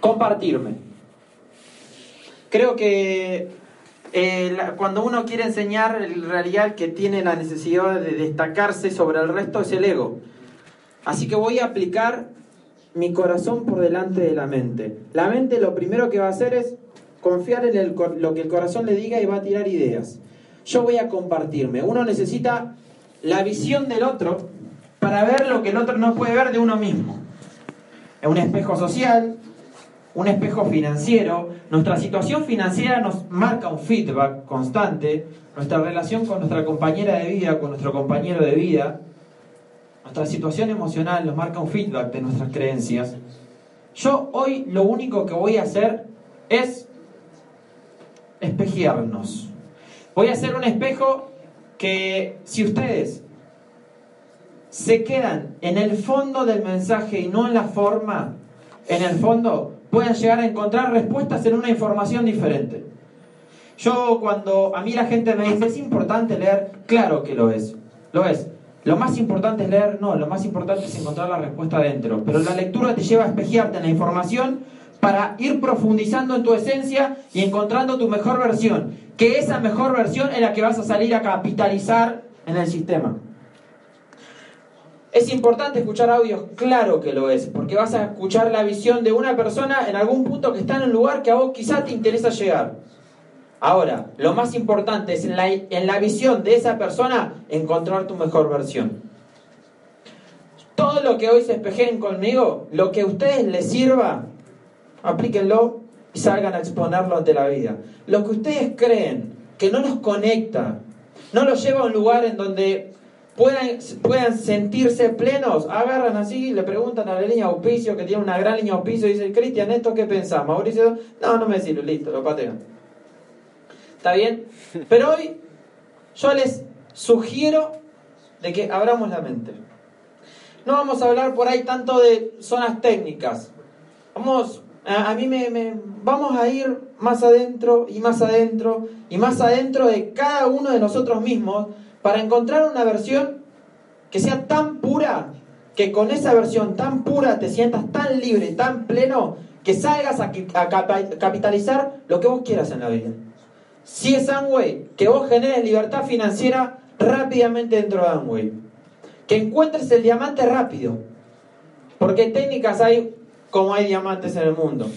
compartirme. Creo que eh, cuando uno quiere enseñar, en realidad el que tiene la necesidad de destacarse sobre el resto es el ego. Así que voy a aplicar mi corazón por delante de la mente. La mente lo primero que va a hacer es confiar en lo que el corazón le diga y va a tirar ideas. Yo voy a compartirme. Uno necesita la visión del otro para ver lo que el otro no puede ver de uno mismo. Es un espejo social, un espejo financiero. Nuestra situación financiera nos marca un feedback constante. Nuestra relación con nuestra compañera de vida, con nuestro compañero de vida. Nuestra situación emocional nos marca un feedback de nuestras creencias. Yo hoy lo único que voy a hacer es espejearnos. Voy a hacer un espejo que si ustedes se quedan en el fondo del mensaje y no en la forma, en el fondo pueden llegar a encontrar respuestas en una información diferente. Yo cuando a mí la gente me dice, ¿es importante leer? Claro que lo es, lo es. Lo más importante es leer, no, lo más importante es encontrar la respuesta adentro. Pero la lectura te lleva a espejearte en la información para ir profundizando en tu esencia y encontrando tu mejor versión. Que esa mejor versión es la que vas a salir a capitalizar en el sistema. ¿Es importante escuchar audios? Claro que lo es, porque vas a escuchar la visión de una persona en algún punto que está en un lugar que a vos quizás te interesa llegar. Ahora, lo más importante es en la, en la visión de esa persona encontrar tu mejor versión. Todo lo que hoy se espejen conmigo, lo que a ustedes les sirva, aplíquenlo y salgan a exponerlo ante la vida. Lo que ustedes creen que no los conecta, no los lleva a un lugar en donde puedan, puedan sentirse plenos, agarran así, le preguntan a la línea auspicio, que tiene una gran línea auspicio, y dicen, Cristian, ¿esto qué pensás? Mauricio, no, no me sirve, listo, lo patean. ¿Está bien? Pero hoy yo les sugiero de que abramos la mente. No vamos a hablar por ahí tanto de zonas técnicas. Vamos, a, mí me, me, vamos a ir más adentro y más adentro y más adentro de cada uno de nosotros mismos para encontrar una versión que sea tan pura, que con esa versión tan pura te sientas tan libre, tan pleno, que salgas a, capitalizar lo que vos quieras en la vida. Si es Amway, que vos generes libertad financiera rápidamente dentro de Amway. Que encuentres el diamante rápido. Porque técnicas hay como hay diamantes en el mundo.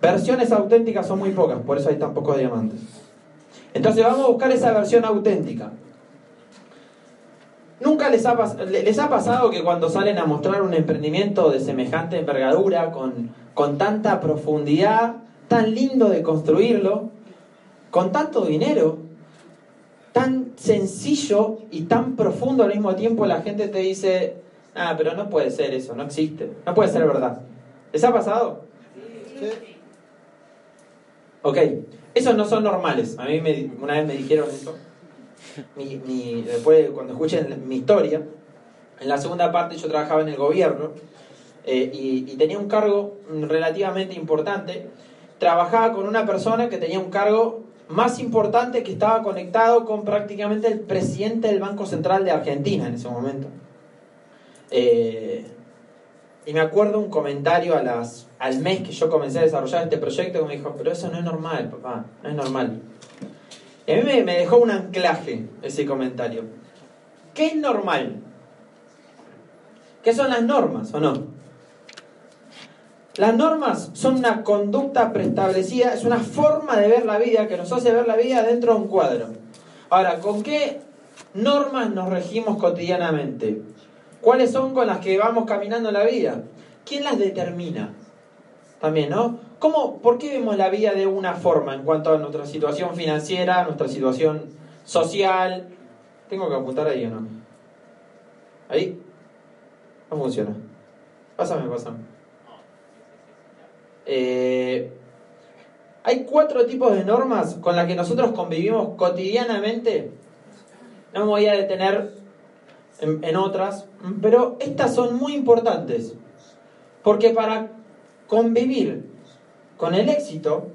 Versiones auténticas son muy pocas, por eso hay tan pocos diamantes. Entonces vamos a buscar esa versión auténtica. ¿Nunca les ha, les ha pasado que cuando salen a mostrar un emprendimiento de semejante envergadura, con, con tanta profundidad, tan lindo de construirlo, con tanto dinero, tan sencillo y tan profundo al mismo tiempo, la gente te dice, ah, pero no puede ser eso, no existe, no puede ser verdad. ¿Les ha pasado? Sí. Ok, esos no son normales. A mí me, una vez me dijeron eso mi, después cuando escuchen mi historia, en la segunda parte yo trabajaba en el gobierno eh, y, tenía un cargo relativamente importante. Trabajaba con una persona que tenía un cargo más importante que estaba conectado con prácticamente el presidente del Banco Central de Argentina en ese momento. Eh, y me acuerdo un comentario a las, al mes que yo comencé a desarrollar este proyecto que me dijo, pero eso no es normal, papá, no es normal. A mí me, dejó un anclaje ese comentario. ¿Qué es normal? ¿Qué son las normas o no? Las normas son una conducta preestablecida, es una forma de ver la vida que nos hace ver la vida dentro de un cuadro. Ahora, ¿con qué normas nos regimos cotidianamente? ¿Cuáles son con las que vamos caminando la vida? ¿Quién las determina? También, ¿no? ¿Cómo, ¿Por qué vemos la vida de una forma en cuanto a nuestra situación financiera, nuestra situación social? ¿Tengo que apuntar ahí o no? ¿Ahí? No funciona. Pásame, pásame. Eh, hay cuatro tipos de normas con las que nosotros convivimos cotidianamente. No me voy a detener en otras, pero estas son muy importantes. Porque para convivir con el éxito,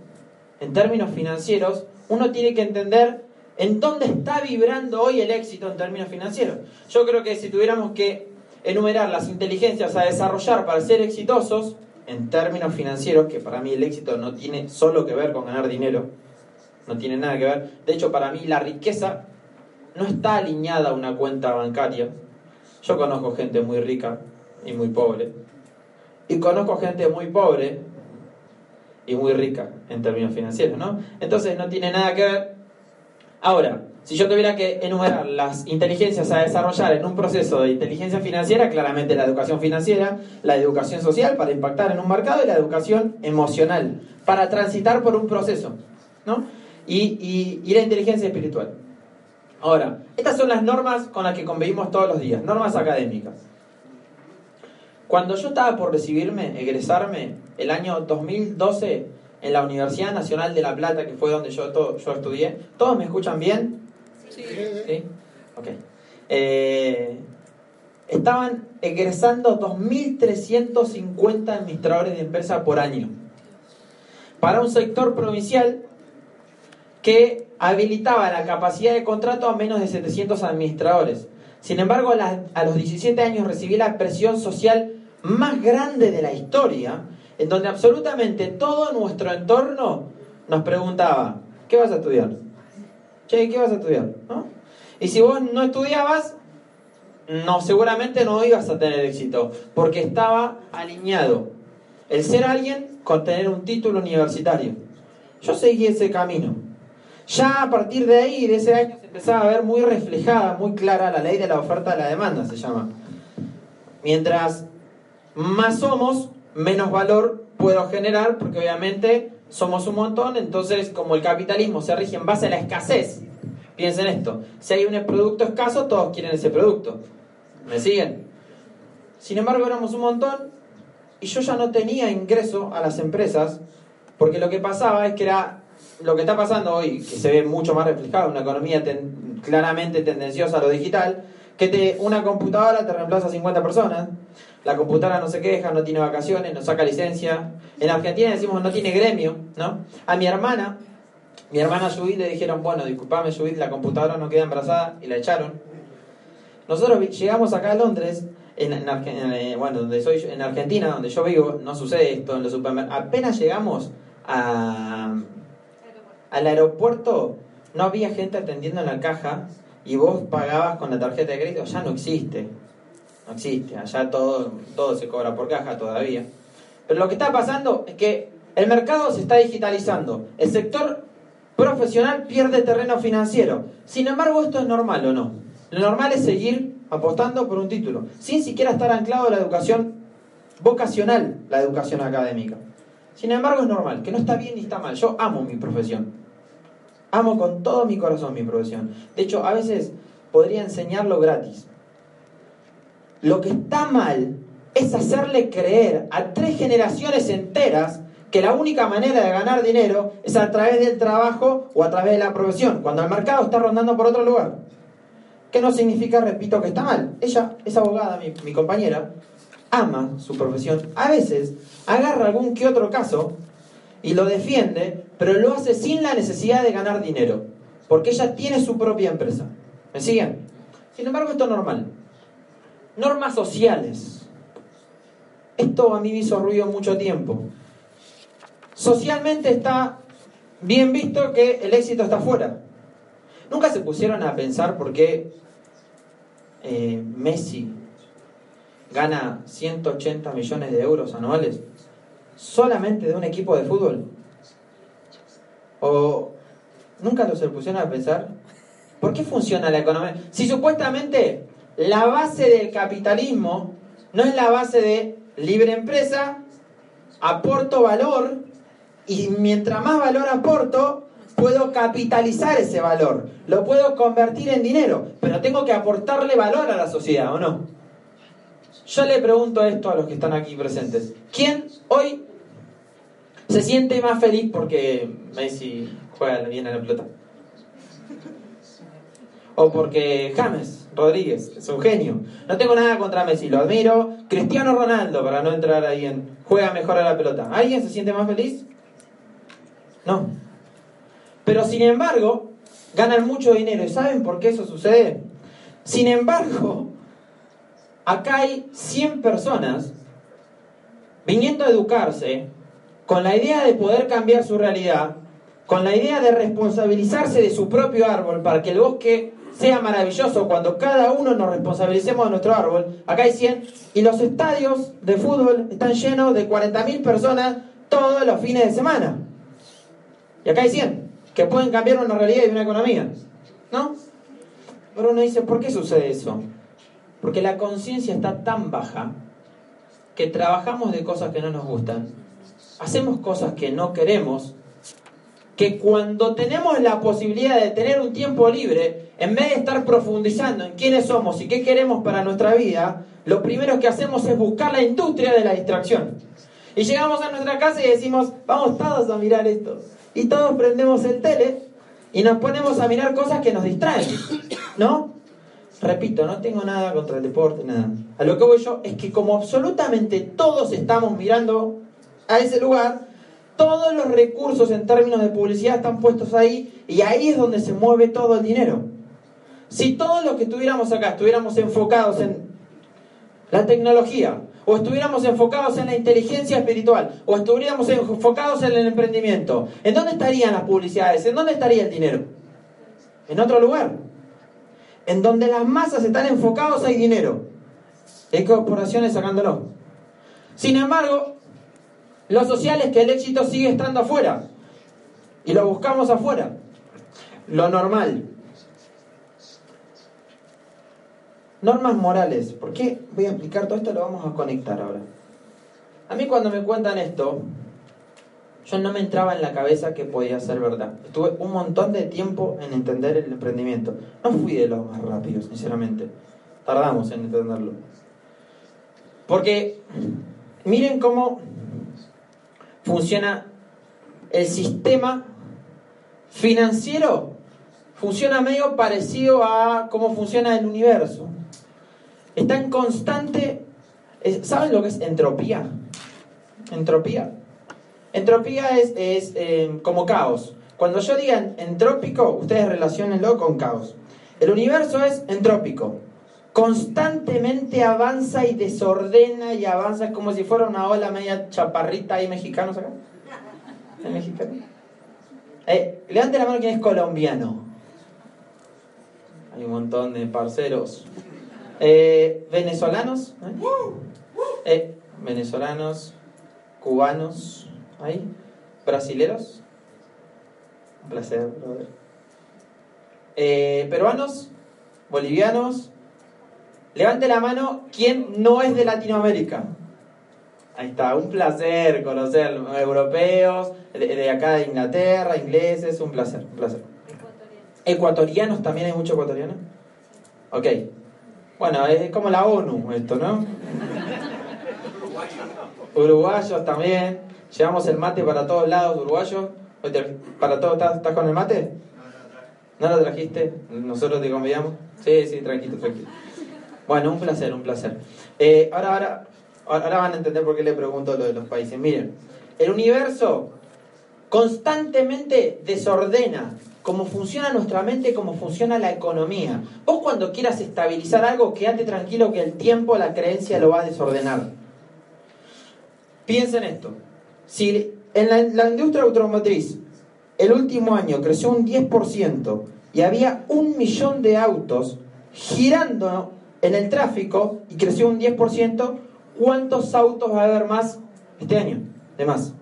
en términos financieros, uno tiene que entender en dónde está vibrando hoy el éxito en términos financieros. Yo creo que si tuviéramos que enumerar las inteligencias a desarrollar para ser exitosos, en términos financieros, que para mí el éxito no tiene solo que ver con ganar dinero, no tiene nada que ver. De hecho, para mí la riqueza no está alineada a una cuenta bancaria. Yo conozco gente muy rica y muy pobre. Y conozco gente muy pobre y muy rica en términos financieros, ¿no? Entonces no tiene nada que ver. Ahora, si yo tuviera que enumerar las inteligencias a desarrollar en un proceso de inteligencia financiera, claramente la educación financiera, la educación social para impactar en un mercado y la educación emocional para transitar por un proceso, ¿no? Y, y, la inteligencia espiritual. Ahora, estas son las normas con las que convivimos todos los días, normas académicas. Cuando yo estaba por recibirme, egresarme, el año 2012, en la Universidad Nacional de La Plata, que fue donde yo, yo estudié, ¿todos me escuchan bien? Sí. Ok. Eh, estaban egresando 2.350 administradores de empresa por año para un sector provincial que habilitaba la capacidad de contrato a menos de 700 administradores. Sin embargo, a, los 17 años recibí la presión social más grande de la historia, en donde absolutamente todo nuestro entorno nos preguntaba, ¿qué vas a estudiar? Che, ¿qué vas a estudiar? Y si vos no estudiabas, no, seguramente no ibas a tener éxito, porque estaba alineado el ser alguien con tener un título universitario. Yo seguí ese camino. Ya a partir de ahí, de ese año, se empezaba a ver muy reflejada, muy clara la ley de la oferta y la demanda, se llama. Mientras más somos, menos valor puedo generar, porque obviamente somos un montón, entonces como el capitalismo se rige en base a la escasez, piensen esto, si hay un producto escaso, todos quieren ese producto. ¿Me siguen? Sin embargo, éramos un montón y yo ya no tenía ingreso a las empresas, porque lo que pasaba es que era lo que está pasando hoy, que se ve mucho más reflejado en una economía claramente tendenciosa a lo digital, que te, una computadora te reemplaza a 50 personas, la computadora no se queja, no tiene vacaciones, no saca licencia. En Argentina decimos no tiene gremio, ¿no? A mi hermana, mi hermana Judith le dijeron, bueno, disculpame Judith, la computadora no queda embarazada y la echaron. Nosotros llegamos acá a Londres, en, eh, bueno, donde soy en Argentina, donde yo vivo, no sucede esto en los supermercados. Apenas llegamos a, al aeropuerto, no había gente atendiendo en la caja y vos pagabas con la tarjeta de crédito, ya no existe no existe, allá todo, todo se cobra por caja todavía. Pero lo que está pasando es que el mercado se está digitalizando, el sector profesional pierde terreno financiero. Sin embargo, esto es normal o no. Lo normal es seguir apostando por un título, sin siquiera estar anclado a la educación vocacional, la educación académica. Sin embargo, es normal, que no está bien ni está mal. Yo amo mi profesión. Amo con todo mi corazón mi profesión. De hecho, a veces podría enseñarlo gratis. Lo que está mal es hacerle creer a tres generaciones enteras que la única manera de ganar dinero es a través del trabajo o a través de la profesión, cuando el mercado está rondando por otro lugar. ¿Qué no significa, repito, que está mal? Ella es abogada, mi compañera, ama su profesión. A veces agarra algún que otro caso y lo defiende, pero lo hace sin la necesidad de ganar dinero, porque ella tiene su propia empresa. ¿Me siguen? Sin embargo, esto es normal. Normas sociales. Esto a mí me hizo ruido mucho tiempo. Socialmente está bien visto que el éxito está afuera. Nunca se pusieron a pensar por qué eh, Messi gana 180 millones de euros anuales solamente de un equipo de fútbol. O nunca se pusieron a pensar por qué funciona la economía. Si supuestamente la base del capitalismo no es la base de libre empresa, aporto valor y mientras más valor aporto, puedo capitalizar ese valor, lo puedo convertir en dinero, pero tengo que aportarle valor a la sociedad, ¿o no? Yo le pregunto esto a los que están aquí presentes. ¿Quién hoy se siente más feliz porque Messi juega bien en la pelota? O porque James Rodríguez, es un genio. No tengo nada contra Messi, lo admiro. Cristiano Ronaldo, para no entrar ahí en juega mejor a la pelota. ¿Alguien se siente más feliz? No. Pero sin embargo, ganan mucho dinero. ¿Y saben por qué eso sucede? Sin embargo, acá hay 100 personas viniendo a educarse, con la idea de poder cambiar su realidad, con la idea de responsabilizarse de su propio árbol para que el bosque sea maravilloso cuando cada uno nos responsabilicemos de nuestro árbol. Acá hay 100 y los estadios de fútbol están llenos de 40.000 personas todos los fines de semana. Y acá hay 100 que pueden cambiar una realidad y una economía. ¿No? Pero uno dice, ¿por qué sucede eso? Porque la conciencia está tan baja que trabajamos de cosas que no nos gustan, hacemos cosas que no queremos, que cuando tenemos la posibilidad de tener un tiempo libre, en vez de estar profundizando en quiénes somos y qué queremos para nuestra vida, lo primero que hacemos es buscar la industria de la distracción. Y llegamos a nuestra casa y decimos, vamos todos a mirar esto. Y todos prendemos el tele y nos ponemos a mirar cosas que nos distraen, ¿no? Repito, no tengo nada contra el deporte, nada. A lo que voy yo es que como absolutamente todos estamos mirando a ese lugar, todos los recursos en términos de publicidad están puestos ahí y ahí es donde se mueve todo el dinero. Si todos los que estuviéramos acá estuviéramos enfocados en la tecnología, o estuviéramos enfocados en la inteligencia espiritual, o estuviéramos enfocados en el emprendimiento, ¿en dónde estarían las publicidades? ¿En dónde estaría el dinero? En otro lugar. En donde las masas están enfocados hay dinero. Hay corporaciones sacándolo. Sin embargo, lo social es que el éxito sigue estando afuera. Y lo buscamos afuera. Lo normal. Normas morales. ¿Por qué voy a explicar todo esto? Lo vamos a conectar ahora. A mí cuando me cuentan esto, yo no me entraba en la cabeza que podía ser verdad. Estuve un montón de tiempo en entender el emprendimiento. No fui de los más rápidos, sinceramente. Tardamos en entenderlo. Porque miren cómo funciona el sistema financiero. Funciona medio parecido a cómo funciona el universo. Está en constante... ¿Saben lo que es entropía? Entropía. Entropía es, es eh, como caos. Cuando yo diga entrópico, ustedes relacionenlo con caos. El universo es entrópico. Constantemente avanza y desordena y avanza como si fuera una ola media chaparrita. ¿Hay mexicanos acá? ¿Hay mexicanos? Eh, levante la mano quien es colombiano. Hay un montón de parceros. Eh, venezolanos. ¿eh? venezolanos, cubanos, ¿Ahí? ¿Brasileros? Un placer, brother. ¿Peruanos? ¿Bolivianos? Levante la mano, ¿quién no es de Latinoamérica? Ahí está, un placer conocer europeos, de, acá de Inglaterra, ingleses, un placer, un placer. Ecuatorianos, también hay muchos ecuatorianos. Ok. Bueno, es como la ONU esto, ¿no? Uruguayos también. Llevamos el mate para todos lados, uruguayos. ¿Para todos estás, con el mate? ¿No lo trajiste? ¿Nosotros te convidamos? Sí, sí, tranquilo, tranquilo. Bueno, un placer, un placer. Eh, ahora, ahora, ahora van a entender por qué le pregunto lo de los países. Miren, el universo constantemente desordena cómo funciona nuestra mente, cómo funciona la economía. Vos cuando quieras estabilizar algo, quédate tranquilo que el tiempo, la creencia lo va a desordenar. Piensen esto. Si en la, industria automotriz el último año creció un 10% y había un millón de autos girando en el tráfico y creció un 10%, ¿cuántos autos va a haber más este año? De más.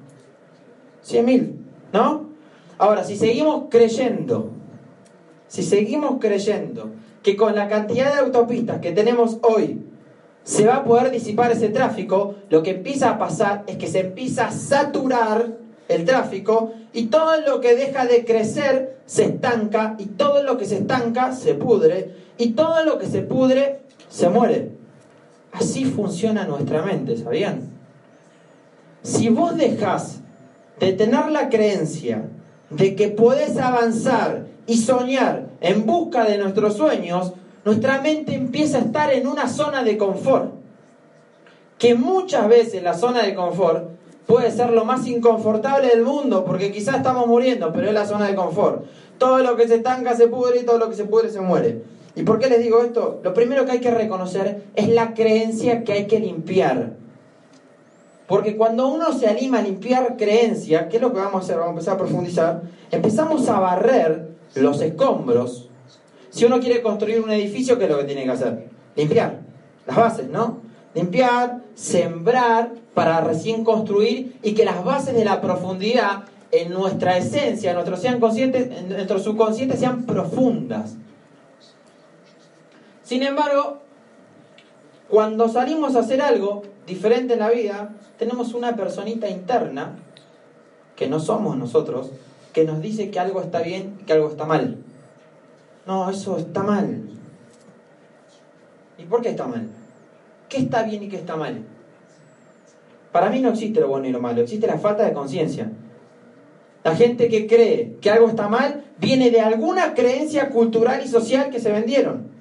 100.000, ¿no? Ahora, si seguimos creyendo, si seguimos creyendo que con la cantidad de autopistas que tenemos hoy se va a poder disipar ese tráfico, lo que empieza a pasar es que se empieza a saturar el tráfico y todo lo que deja de crecer se estanca y todo lo que se estanca se pudre y todo lo que se pudre se muere. Así funciona nuestra mente, ¿sabían? Si vos dejás de tener la creencia de que podés avanzar y soñar en busca de nuestros sueños, nuestra mente empieza a estar en una zona de confort. Que muchas veces la zona de confort puede ser lo más inconfortable del mundo, porque quizás estamos muriendo, pero es la zona de confort. Todo lo que se estanca se pudre y todo lo que se pudre se muere. ¿Y por qué les digo esto? Lo primero que hay que reconocer es la creencia que hay que limpiar. Porque cuando uno se anima a limpiar creencia, ¿qué es lo que vamos a hacer? Vamos a empezar a profundizar. Empezamos a barrer los escombros. Si uno quiere construir un edificio, ¿qué es lo que tiene que hacer? Limpiar las bases, ¿no? Limpiar, sembrar para recién construir y que las bases de la profundidad en nuestra esencia, en nuestro, en nuestro subconsciente sean profundas. Sin embargo, cuando salimos a hacer algo diferente en la vida, tenemos una personita interna, que no somos nosotros, que nos dice que algo está bien y que algo está mal. No, eso está mal. ¿Y por qué está mal? ¿Qué está bien y qué está mal? Para mí no existe lo bueno y lo malo, existe la falta de conciencia. La gente que cree que algo está mal viene de alguna creencia cultural y social que se vendieron.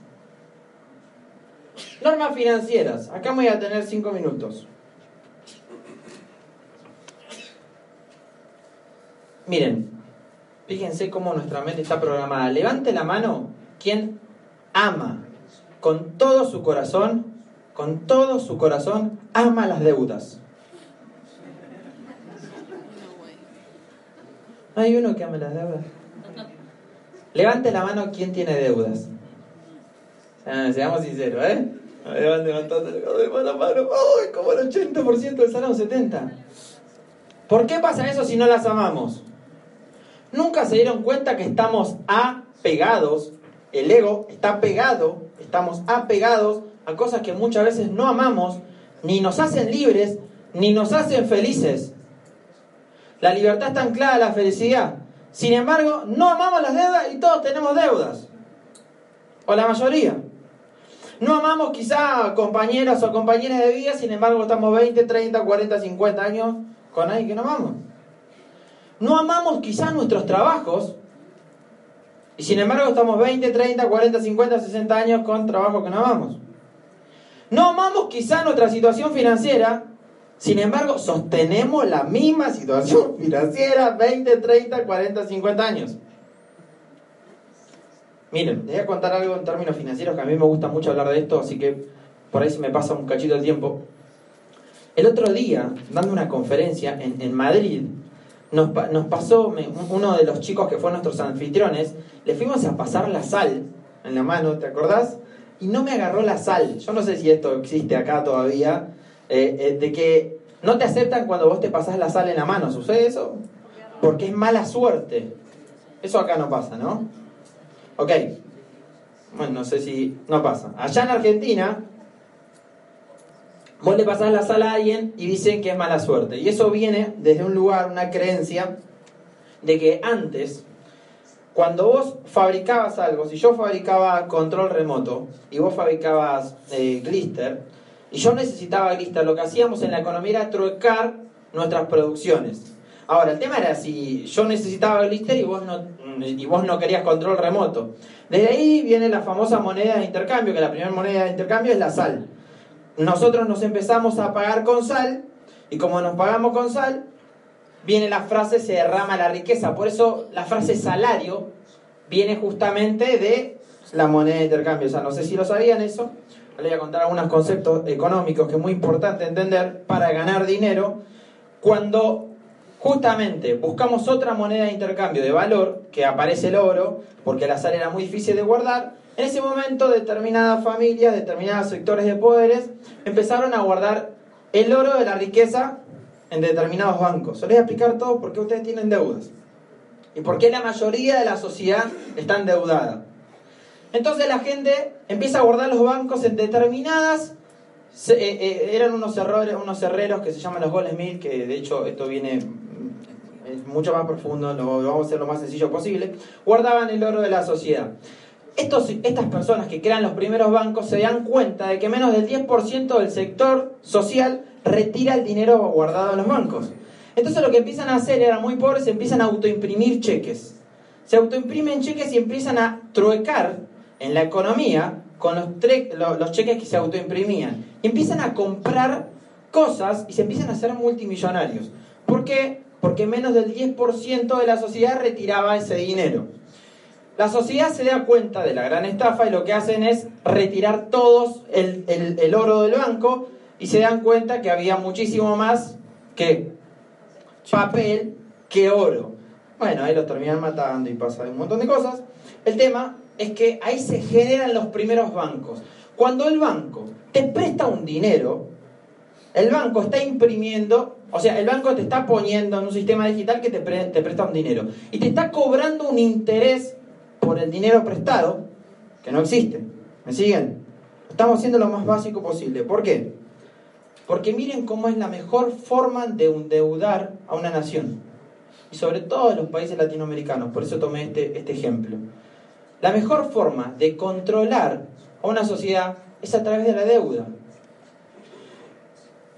Normas financieras. Acá voy a tener cinco minutos. Miren, fíjense cómo nuestra mente está programada. Levante la mano quien ama con todo su corazón, con todo su corazón, ama las deudas. hay uno que ama las deudas? Levante la mano quien tiene deudas. Ah, seamos sinceros, ¿eh? Van levantando la mano. ¡Uy! Como el 80% del salón, 70%. ¿Por qué pasa eso si no las amamos? Nunca se dieron cuenta que estamos apegados, el ego está pegado, estamos apegados a cosas que muchas veces no amamos, ni nos hacen libres, ni nos hacen felices. La libertad está anclada a la felicidad. Sin embargo, no amamos las deudas y todos tenemos deudas. O la mayoría. No amamos quizá compañeros o compañeras de vida, sin embargo estamos 20, 30, 40, 50 años con alguien que no amamos. No amamos quizá nuestros trabajos, y sin embargo estamos 20, 30, 40, 50, 60 años con trabajo que no amamos. No amamos quizá nuestra situación financiera, sin embargo sostenemos la misma situación financiera 20, 30, 40, 50 años. Miren, les voy a contar algo en términos financieros que a mí me gusta mucho hablar de esto, así que por ahí se me pasa un cachito de tiempo. El otro día, dando una conferencia en, en Madrid, nos, nos pasó, uno de los chicos que fue nuestros anfitriones, le fuimos a pasar la sal en la mano, ¿te acordás? Y no me agarró la sal. Yo no sé si esto existe acá todavía, eh, eh, de que no te aceptan cuando vos te pasás la sal en la mano. ¿Sucede eso? Porque es mala suerte. Eso acá no pasa, ¿no? Ok. Bueno, no sé si no pasa. Allá en Argentina, vos le pasás la sala a alguien y dicen que es mala suerte. Y eso viene desde un lugar, una creencia, de que antes, cuando vos fabricabas algo, si yo fabricaba control remoto y vos fabricabas eh, glister, y yo necesitaba glister, lo que hacíamos en la economía era trocar nuestras producciones. Ahora, el tema era si yo necesitaba glister y vos no, y vos no querías control remoto. Desde ahí viene la famosa moneda de intercambio, que la primera moneda de intercambio es la sal. Nosotros nos empezamos a pagar con sal y como nos pagamos con sal, viene la frase se derrama la riqueza. Por eso la frase salario viene justamente de la moneda de intercambio. O sea, no sé si lo sabían eso. Les voy a contar algunos conceptos económicos que es muy importante entender para ganar dinero. Cuando Justamente buscamos otra moneda de intercambio de valor, que aparece el oro, porque la sal era muy difícil de guardar. En ese momento determinadas familias, determinados sectores de poderes empezaron a guardar el oro de la riqueza en determinados bancos. Se les voy a explicar todo por qué ustedes tienen deudas y por qué la mayoría de la sociedad está endeudada. Entonces la gente empieza a guardar los bancos en determinadas eh, eh, eran unos, errores, unos herreros que se llaman los Goldsmith, que de hecho esto viene es mucho más profundo, lo, vamos a hacer lo más sencillo posible, guardaban el oro de la sociedad. Estos, estas personas que crean los primeros bancos se dan cuenta de que menos del 10% del sector social retira el dinero guardado en los bancos. Entonces lo que empiezan a hacer, eran muy pobres, empiezan a autoimprimir cheques. Se autoimprimen cheques y empiezan a truecar en la economía con los, los cheques que se autoimprimían. empiezan a comprar cosas y se empiezan a hacer multimillonarios. ¿Por qué? Porque menos del 10% de la sociedad retiraba ese dinero. La sociedad se da cuenta de la gran estafa y lo que hacen es retirar todos el, oro del banco y se dan cuenta que había muchísimo más que papel que oro. Bueno, ahí los terminan matando y pasa un montón de cosas. El tema es que ahí se generan los primeros bancos. Cuando el banco te presta un dinero, el banco está imprimiendo, o sea, el banco te está poniendo en un sistema digital que te, presta un dinero y te está cobrando un interés por el dinero prestado que no existe. ¿Me siguen? Estamos haciendo lo más básico posible. ¿Por qué? Porque miren cómo es la mejor forma de endeudar a una nación. Y sobre todo en los países latinoamericanos. Por eso tomé este, este ejemplo. La mejor forma de controlar a una sociedad es a través de la deuda.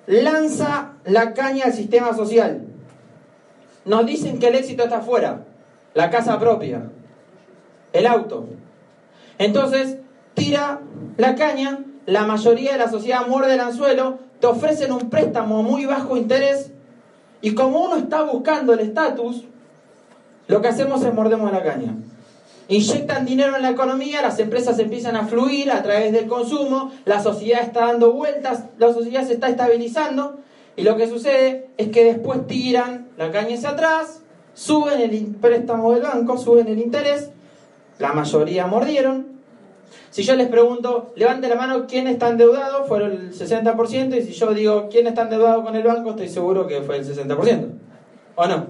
Lanza la caña al sistema social. Nos dicen que el éxito está afuera. La casa propia. El auto. Entonces, tira la caña, la mayoría de la sociedad muerde el anzuelo, te ofrecen un préstamo muy bajo interés y como uno está buscando el estatus, lo que hacemos es mordemos la caña. Inyectan dinero en la economía, las empresas empiezan a fluir a través del consumo, la sociedad está dando vueltas, la sociedad se está estabilizando y lo que sucede es que después tiran la caña hacia atrás, suben el préstamo del banco, suben el interés, la mayoría mordieron, si yo les pregunto, levante la mano quién está endeudado, fueron el 60%, y si yo digo quién está endeudado con el banco, estoy seguro que fue el 60%. ¿O no?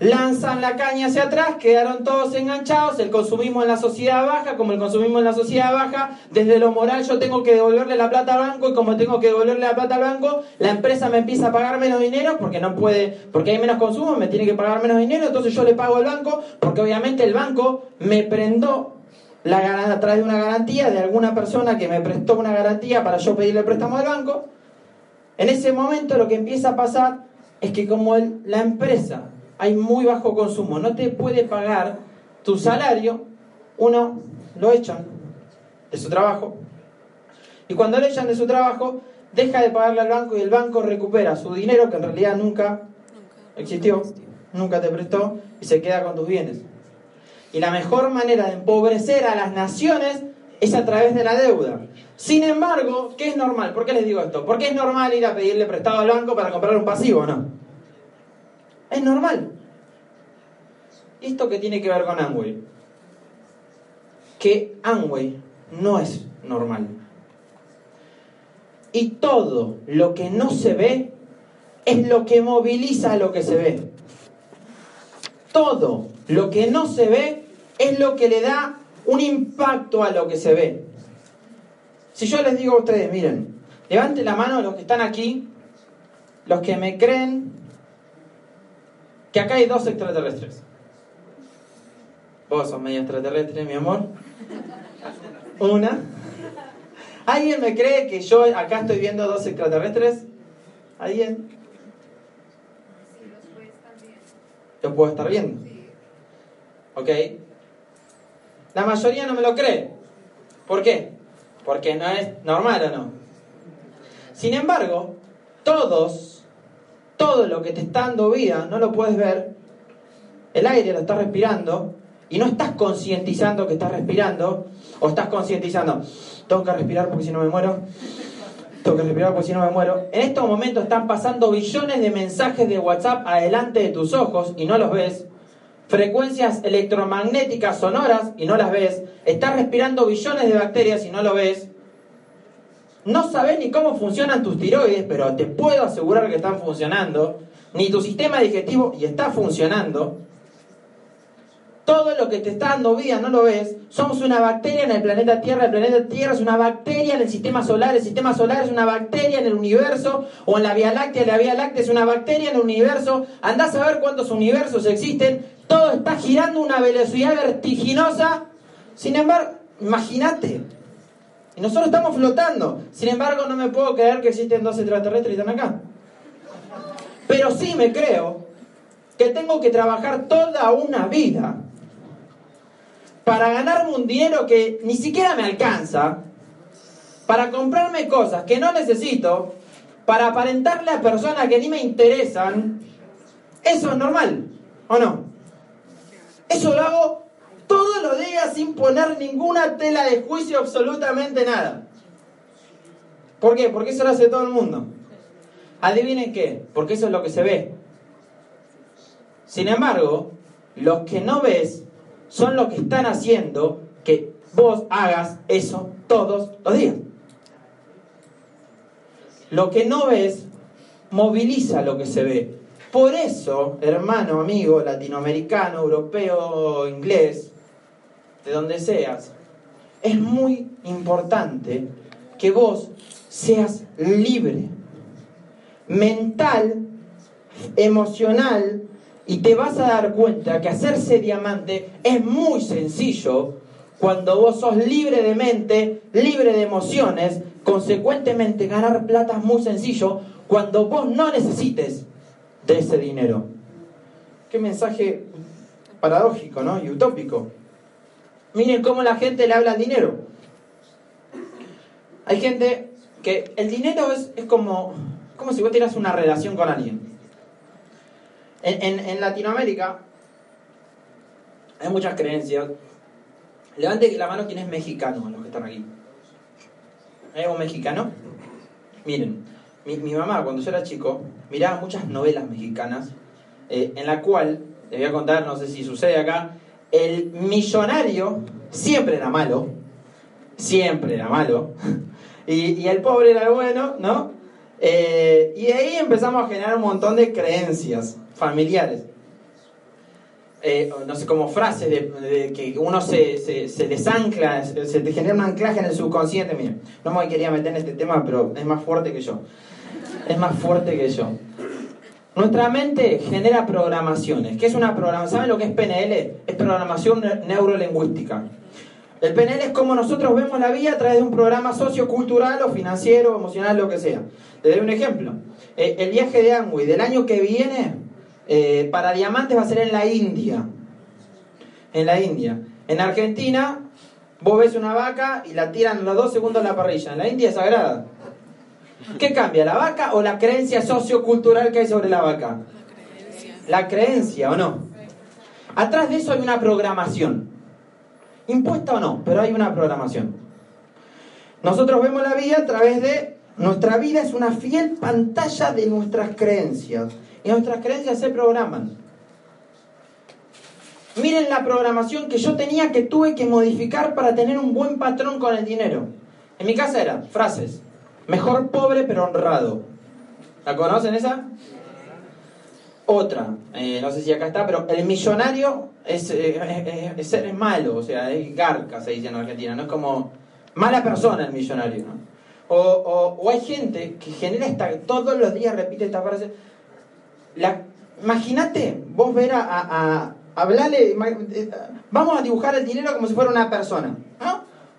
Lanzan la caña hacia atrás, quedaron todos enganchados, el consumismo en la sociedad baja, como el consumismo en la sociedad baja, desde lo moral yo tengo que devolverle la plata al banco y como tengo que devolverle la plata al banco, la empresa me empieza a pagar menos dinero porque no puede, porque hay menos consumo, me tiene que pagar menos dinero, entonces yo le pago al banco porque obviamente el banco me prendó la, a través de una garantía de alguna persona que me prestó una garantía para yo pedirle el préstamo del banco. En ese momento lo que empieza a pasar es que como la empresa hay muy bajo consumo, no te puede pagar tu salario, uno lo echan de su trabajo. Y cuando lo echan de su trabajo, deja de pagarle al banco y el banco recupera su dinero que en realidad nunca existió, nunca te prestó y se queda con tus bienes. Y la mejor manera de empobrecer a las naciones es a través de la deuda. Sin embargo, ¿qué es normal? ¿Por qué les digo esto? Porque es normal ir a pedirle prestado al banco para comprar un pasivo, ¿no? Es normal. ¿Y esto qué tiene que ver con Amway? Que Amway no es normal. Y todo lo que no se ve es lo que moviliza lo que se ve. Todo lo que no se ve es lo que le da un impacto a lo que se ve. Si yo les digo a ustedes, miren, levanten la mano los que están aquí, los que me creen que acá hay dos extraterrestres. Vos sos medio extraterrestre, mi amor. Una. ¿Alguien me cree que yo acá estoy viendo dos extraterrestres? ¿Alguien? Yo puedo estar viendo. ¿Ok? La mayoría no me lo cree. ¿Por qué? Porque no es normal o no. Sin embargo, todos, todo lo que te está dando vida, no lo puedes ver. El aire lo estás respirando y no estás concientizando que estás respirando o estás concientizando, tengo que respirar porque si no me muero. Tengo que respirar porque si no me muero. En estos momentos están pasando billones de mensajes de WhatsApp adelante de tus ojos y no los ves frecuencias electromagnéticas sonoras y no las ves, estás respirando billones de bacterias y no lo ves, no sabes ni cómo funcionan tus tiroides, pero te puedo asegurar que están funcionando, ni tu sistema digestivo y está funcionando. Todo lo que te está dando vida no lo ves. Somos una bacteria en el planeta Tierra. El planeta Tierra es una bacteria en el sistema solar. El sistema solar es una bacteria en el universo. O en la Vía Láctea. La Vía Láctea es una bacteria en el universo. Andás a ver cuántos universos existen todo está girando a una velocidad vertiginosa. Sin embargo, imagínate. Y nosotros estamos flotando. Sin embargo, no me puedo creer que existen dos extraterrestres y están acá. Pero sí me creo que tengo que trabajar toda una vida para ganarme un dinero que ni siquiera me alcanza, para comprarme cosas que no necesito, para aparentarle a personas que ni me interesan. Eso es normal, ¿o no? Eso lo hago todos los días sin poner ninguna tela de juicio, absolutamente nada. ¿Por qué? Porque eso lo hace todo el mundo. Adivinen qué, porque eso es lo que se ve. Sin embargo, los que no ves son los que están haciendo que vos hagas eso todos los días. Lo que no ves moviliza lo que se ve. Por eso, hermano, amigo, latinoamericano, europeo, inglés, de donde seas, es muy importante que vos seas libre, mental, emocional, y te vas a dar cuenta que hacerse diamante es muy sencillo cuando vos sos libre de mente, libre de emociones, consecuentemente ganar plata es muy sencillo cuando vos no necesites de ese dinero. Qué mensaje paradójico, ¿no? Y utópico. Miren cómo la gente le habla al dinero. Hay gente que el dinero es, es como, como si vos tuvieras una relación con alguien. En, en, Latinoamérica hay muchas creencias. Levante la mano quien es mexicano, los que están aquí. ¿Hay algún mexicano? Miren, mi, mi, mamá cuando yo era chico miraba muchas novelas mexicanas eh, en la cual, les voy a contar, no sé si sucede acá, el millonario siempre era malo, siempre era malo, y, el pobre era bueno, ¿no? Eh, y ahí empezamos a generar un montón de creencias familiares. Eh, no sé, como frases de, que uno se, se, se, desancla, se te genera un anclaje en el subconsciente. Miren, no me quería meter en este tema, pero es más fuerte que yo. Es más fuerte que yo. Nuestra mente genera programaciones. ¿Qué es una programación? ¿Saben lo que es PNL? Es programación neurolingüística. El PNL es como nosotros vemos la vida a través de un programa sociocultural o financiero, emocional, lo que sea. Te doy un ejemplo. Eh, el viaje de Angui del año que viene eh, para diamantes va a ser en la India. En la India. En Argentina, vos ves una vaca y la tiran los dos segundos en la parrilla. En la India es sagrada. ¿Qué cambia, la vaca o la creencia sociocultural que hay sobre la vaca? La creencia. La creencia, ¿o no? Atrás de eso hay una programación. Impuesta o no, pero hay una programación. Nosotros vemos la vida a través de... Nuestra vida es una fiel pantalla de nuestras creencias. Y nuestras creencias se programan. Miren la programación que yo tenía que tuve que modificar para tener un buen patrón con el dinero. En mi casa era frases. Mejor pobre pero honrado. ¿La conocen esa? Otra, eh, no sé si acá está, pero el millonario es, eh, es, malo, o sea, es garca, se dice en Argentina, no es como mala persona el millonario. ¿no? O, o, hay gente que genera esta, todos los días repite esta frase. Imagínate vos ver a, a, hablarle, eh, vamos a dibujar el dinero como si fuera una persona.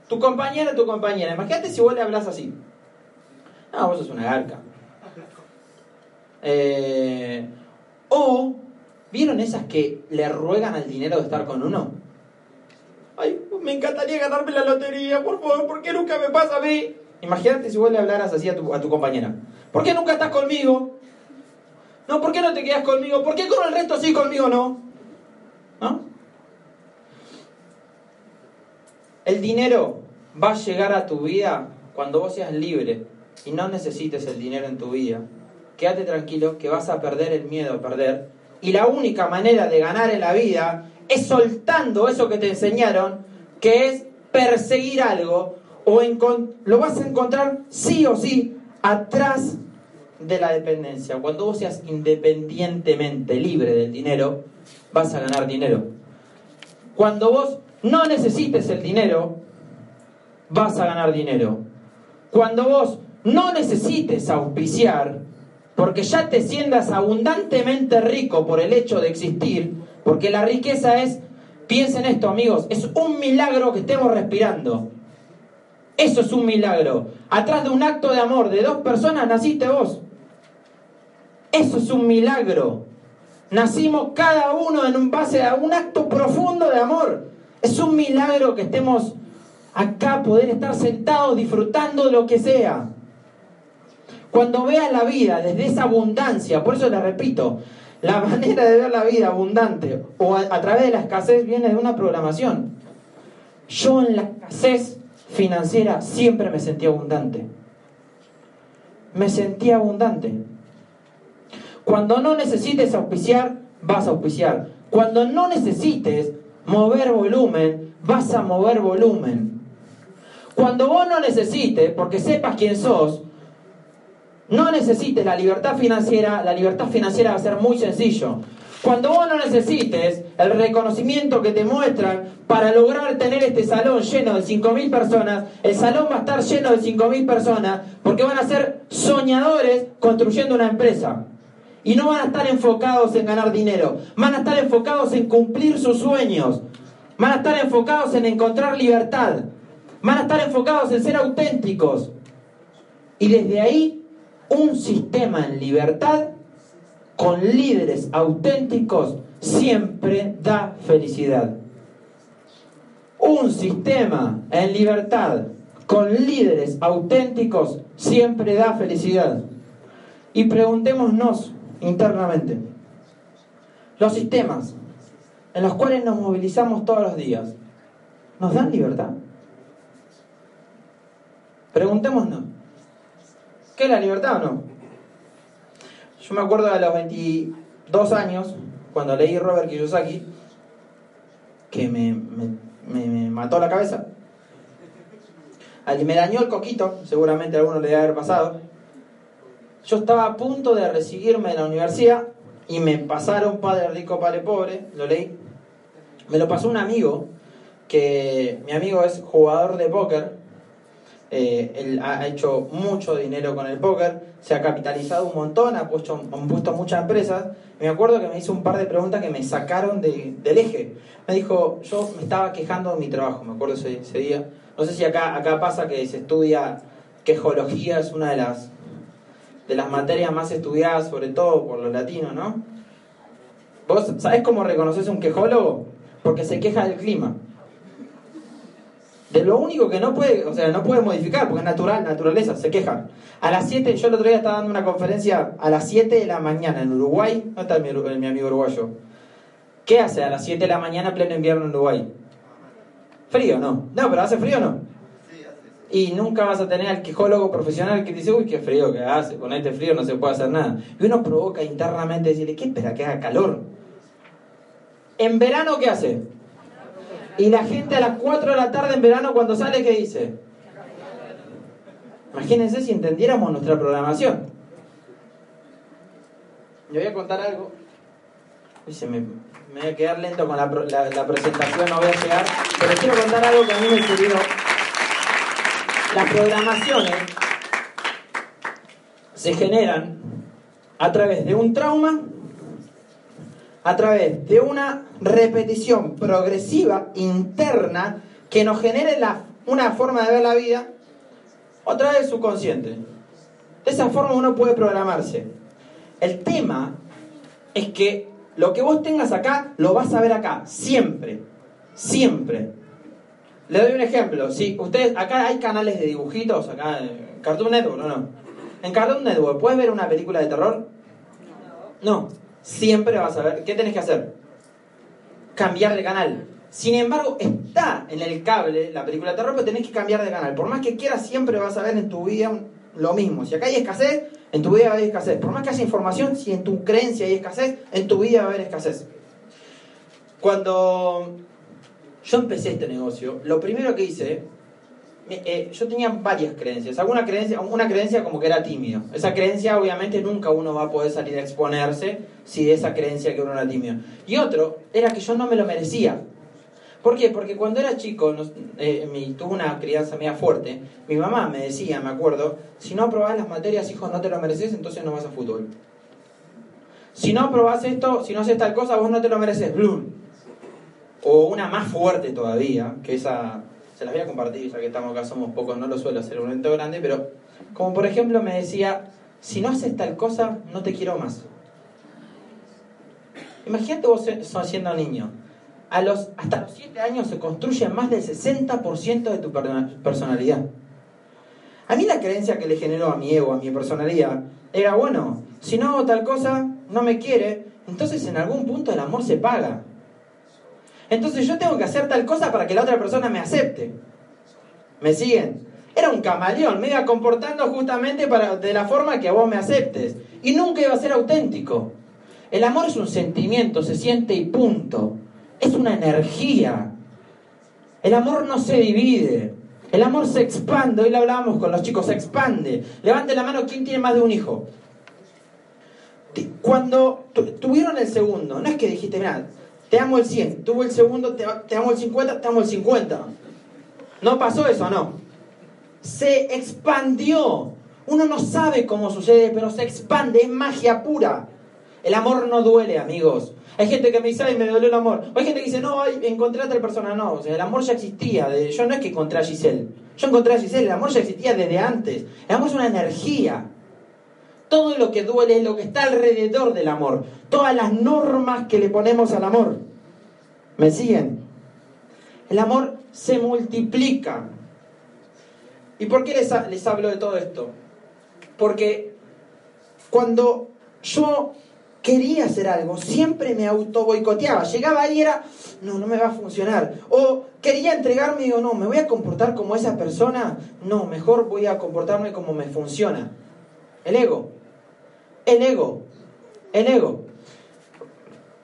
Tu compañero, tu compañera. Imagínate si vos le hablas así. Ah, vos sos una garca. Eh, o, ¿vieron esas que le ruegan al dinero de estar con uno? Ay, me encantaría ganarme la lotería, por favor, ¿por qué nunca me pasa a mí? Imagínate si vos le hablaras así a tu, a tu compañera. ¿Por qué nunca estás conmigo? No, ¿por qué no te quedas conmigo? ¿Por qué con el resto sí, conmigo no? ¿No? El dinero va a llegar a tu vida cuando vos seas libre y no necesites el dinero en tu vida, quédate tranquilo que vas a perder el miedo a perder. Y la única manera de ganar en la vida es soltando eso que te enseñaron, que es perseguir algo, o lo vas a encontrar sí o sí atrás de la dependencia. Cuando vos seas independientemente libre del dinero, vas a ganar dinero. Cuando vos no necesites el dinero, vas a ganar dinero. Cuando vos no necesites auspiciar, porque ya te sientas abundantemente rico por el hecho de existir, porque la riqueza es, piensen esto amigos, es un milagro que estemos respirando. Eso es un milagro. Atrás de un acto de amor de dos personas naciste vos. Eso es un milagro. Nacimos cada uno en un base a un acto profundo de amor. Es un milagro que estemos acá, poder estar sentados disfrutando de lo que sea. Cuando veas la vida desde esa abundancia, por eso le repito, la manera de ver la vida abundante o a, través de la escasez viene de una programación. Yo en la escasez financiera siempre me sentí abundante. me sentí abundante. Cuando no necesites auspiciar, vas a auspiciar. Cuando no necesites mover volumen, vas a mover volumen. Cuando vos no necesites, porque sepas quién sos, no necesites la libertad financiera, la libertad financiera va a ser muy sencillo. Cuando vos no necesites el reconocimiento que te muestran para lograr tener este salón lleno de 5.000 personas, el salón va a estar lleno de 5.000 personas porque van a ser soñadores construyendo una empresa. Y no van a estar enfocados en ganar dinero, van a estar enfocados en cumplir sus sueños, van a estar enfocados en encontrar libertad, van a estar enfocados en ser auténticos. Y desde ahí, un sistema en libertad con líderes auténticos siempre da felicidad. Un sistema en libertad con líderes auténticos siempre da felicidad. Y preguntémonos internamente, los sistemas en los cuales nos movilizamos todos los días, ¿nos dan libertad? Preguntémonos, ¿qué es la libertad o no? Yo me acuerdo de los 22 años, cuando leí Robert Kiyosaki, que me, mató la cabeza. Me dañó el coquito, seguramente a alguno le debe haber pasado. Yo estaba a punto de recibirme en la universidad y me pasaron Padre Rico, Padre Pobre, lo leí. Me lo pasó un amigo, que mi amigo es jugador de póker eh, él ha hecho mucho dinero con el póker, se ha capitalizado un montón, ha puesto, ha puesto muchas empresas. Me acuerdo que me hizo un par de preguntas que me sacaron del eje. Me dijo, yo me estaba quejando de mi trabajo, me acuerdo ese, día. No sé si acá, acá pasa que se estudia quejología, es una de las, de las materias más estudiadas, sobre todo por los latinos, ¿no? ¿Vos sabés cómo reconoces un quejólogo? Porque se queja del clima de lo único que no puede, o sea, no puede modificar, porque es natural, naturaleza, se quejan. A las 7, yo el otro día estaba dando una conferencia a las 7 de la mañana en Uruguay, ¿dónde está mi, mi amigo uruguayo? ¿Qué hace a las 7 de la mañana pleno invierno en Uruguay? ¿Frío no? No, pero ¿hace frío no? Y nunca vas a tener al quejólogo profesional que dice, uy, qué frío que hace, con este frío no se puede hacer nada. Y uno provoca internamente decirle, ¿qué espera que haga calor? ¿En verano qué hace? Y la gente a las 4 de la tarde en verano cuando sale, ¿qué dice? Imagínense si entendiéramos nuestra programación. Yo voy a contar algo. me, me, voy a quedar lento con la, presentación, no voy a llegar. Pero quiero contar algo que a mí me sirvió. Las programaciones se generan a través de un trauma a través de una repetición progresiva interna que nos genere una forma de ver la vida otra vez subconsciente. De esa forma uno puede programarse. El tema es que lo que vos tengas acá lo vas a ver acá, siempre, siempre. Le doy un ejemplo. Si ustedes, acá hay canales de dibujitos, acá en Cartoon Network, ¿o no? En Cartoon Network, ¿puedes ver una película de terror? No siempre vas a ver, ¿qué tenés que hacer? Cambiar de canal. Sin embargo, está en el cable la película de terror, pero tenés que cambiar de canal. Por más que quieras, siempre vas a ver en tu vida lo mismo. Si acá hay escasez, en tu vida va a haber escasez. Por más que haya información, si en tu creencia hay escasez, en tu vida va a haber escasez. Cuando yo empecé este negocio, lo primero que hice eh, yo tenía varias creencias. Alguna creencia, una creencia como que era tímido. Esa creencia, obviamente, nunca uno va a poder salir a exponerse si de esa creencia que uno era tímido. Y otro era que yo no me lo merecía. ¿Por qué? Porque cuando era chico, eh, tuve una crianza media fuerte. Mi mamá me decía, me acuerdo, si no aprobás las materias, hijo, no te lo mereces, entonces no vas a fútbol. Si no aprobás esto, si no haces tal cosa, vos no te lo mereces. Blum. O una más fuerte todavía, que esa se las voy a compartir, ya que estamos acá, somos pocos, no lo suelo hacer un evento grande, pero como por ejemplo me decía, si no haces tal cosa, no te quiero más. Imagínate vos siendo niño. A los, hasta los 7 años se construye más del 60% de tu personalidad. A mí la creencia que le generó a mi ego, a mi personalidad, era, bueno, si no hago tal cosa, no me quiere, entonces en algún punto el amor se paga. Entonces yo tengo que hacer tal cosa para que la otra persona me acepte. ¿Me siguen? Era un camaleón, me iba comportando justamente para, de la forma que vos me aceptes. Y nunca iba a ser auténtico. El amor es un sentimiento, se siente y punto. Es una energía. El amor no se divide. El amor se expande. Hoy lo hablábamos con los chicos, se expande. Levante la mano, ¿quién tiene más de un hijo? Cuando tuvieron el segundo, no es que dijiste, mira, te amo el 100, tuvo el segundo, te, amo el 50, te amo el 50. No pasó eso, no. Se expandió. Uno no sabe cómo sucede, pero se expande, es magia pura. El amor no duele, amigos. Hay gente que me dice, ay, me dolió el amor. Hay gente que dice, no, ay, encontré a otra persona. No, o sea, el amor ya existía. Yo no es que encontré a Giselle. Yo encontré a Giselle, el amor ya existía desde antes. El amor es una energía. Todo lo que duele lo que está alrededor del amor. Todas las normas que le ponemos al amor. ¿Me siguen? El amor se multiplica. ¿Y por qué les, les hablo de todo esto? Porque cuando yo quería hacer algo, siempre me auto boicoteaba. Llegaba ahí y era, no, no me va a funcionar. O quería entregarme y digo, no, me voy a comportar como esa persona. No, mejor voy a comportarme como me funciona. El ego. El ego. El ego.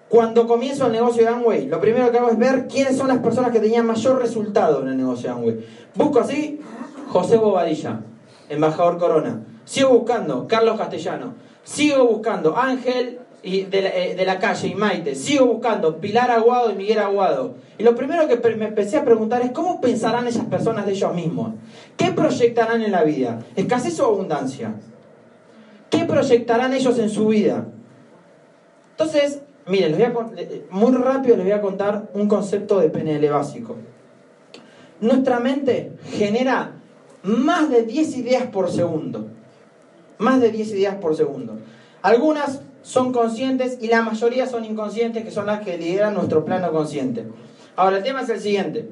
Cuando comienzo el negocio de Amway, lo primero que hago es ver quiénes son las personas que tenían mayor resultado en el negocio de Amway. Busco así, José Bobadilla, embajador Corona. Sigo buscando, Carlos Castellano. Sigo buscando, Ángel y eh, de, la, calle y Maite. Sigo buscando Pilar Aguado y Miguel Aguado. Y lo primero que me empecé a preguntar es cómo pensarán esas personas de ellos mismos. ¿Qué proyectarán en la vida? ¿Escasez o abundancia? ¿Qué proyectarán ellos en su vida? Entonces, miren, muy rápido les voy a contar un concepto de PNL básico. Nuestra mente genera más de 10 ideas por segundo. Más de 10 ideas por segundo. Algunas son conscientes y la mayoría son inconscientes, que son las que lideran nuestro plano consciente. Ahora, el tema es el siguiente.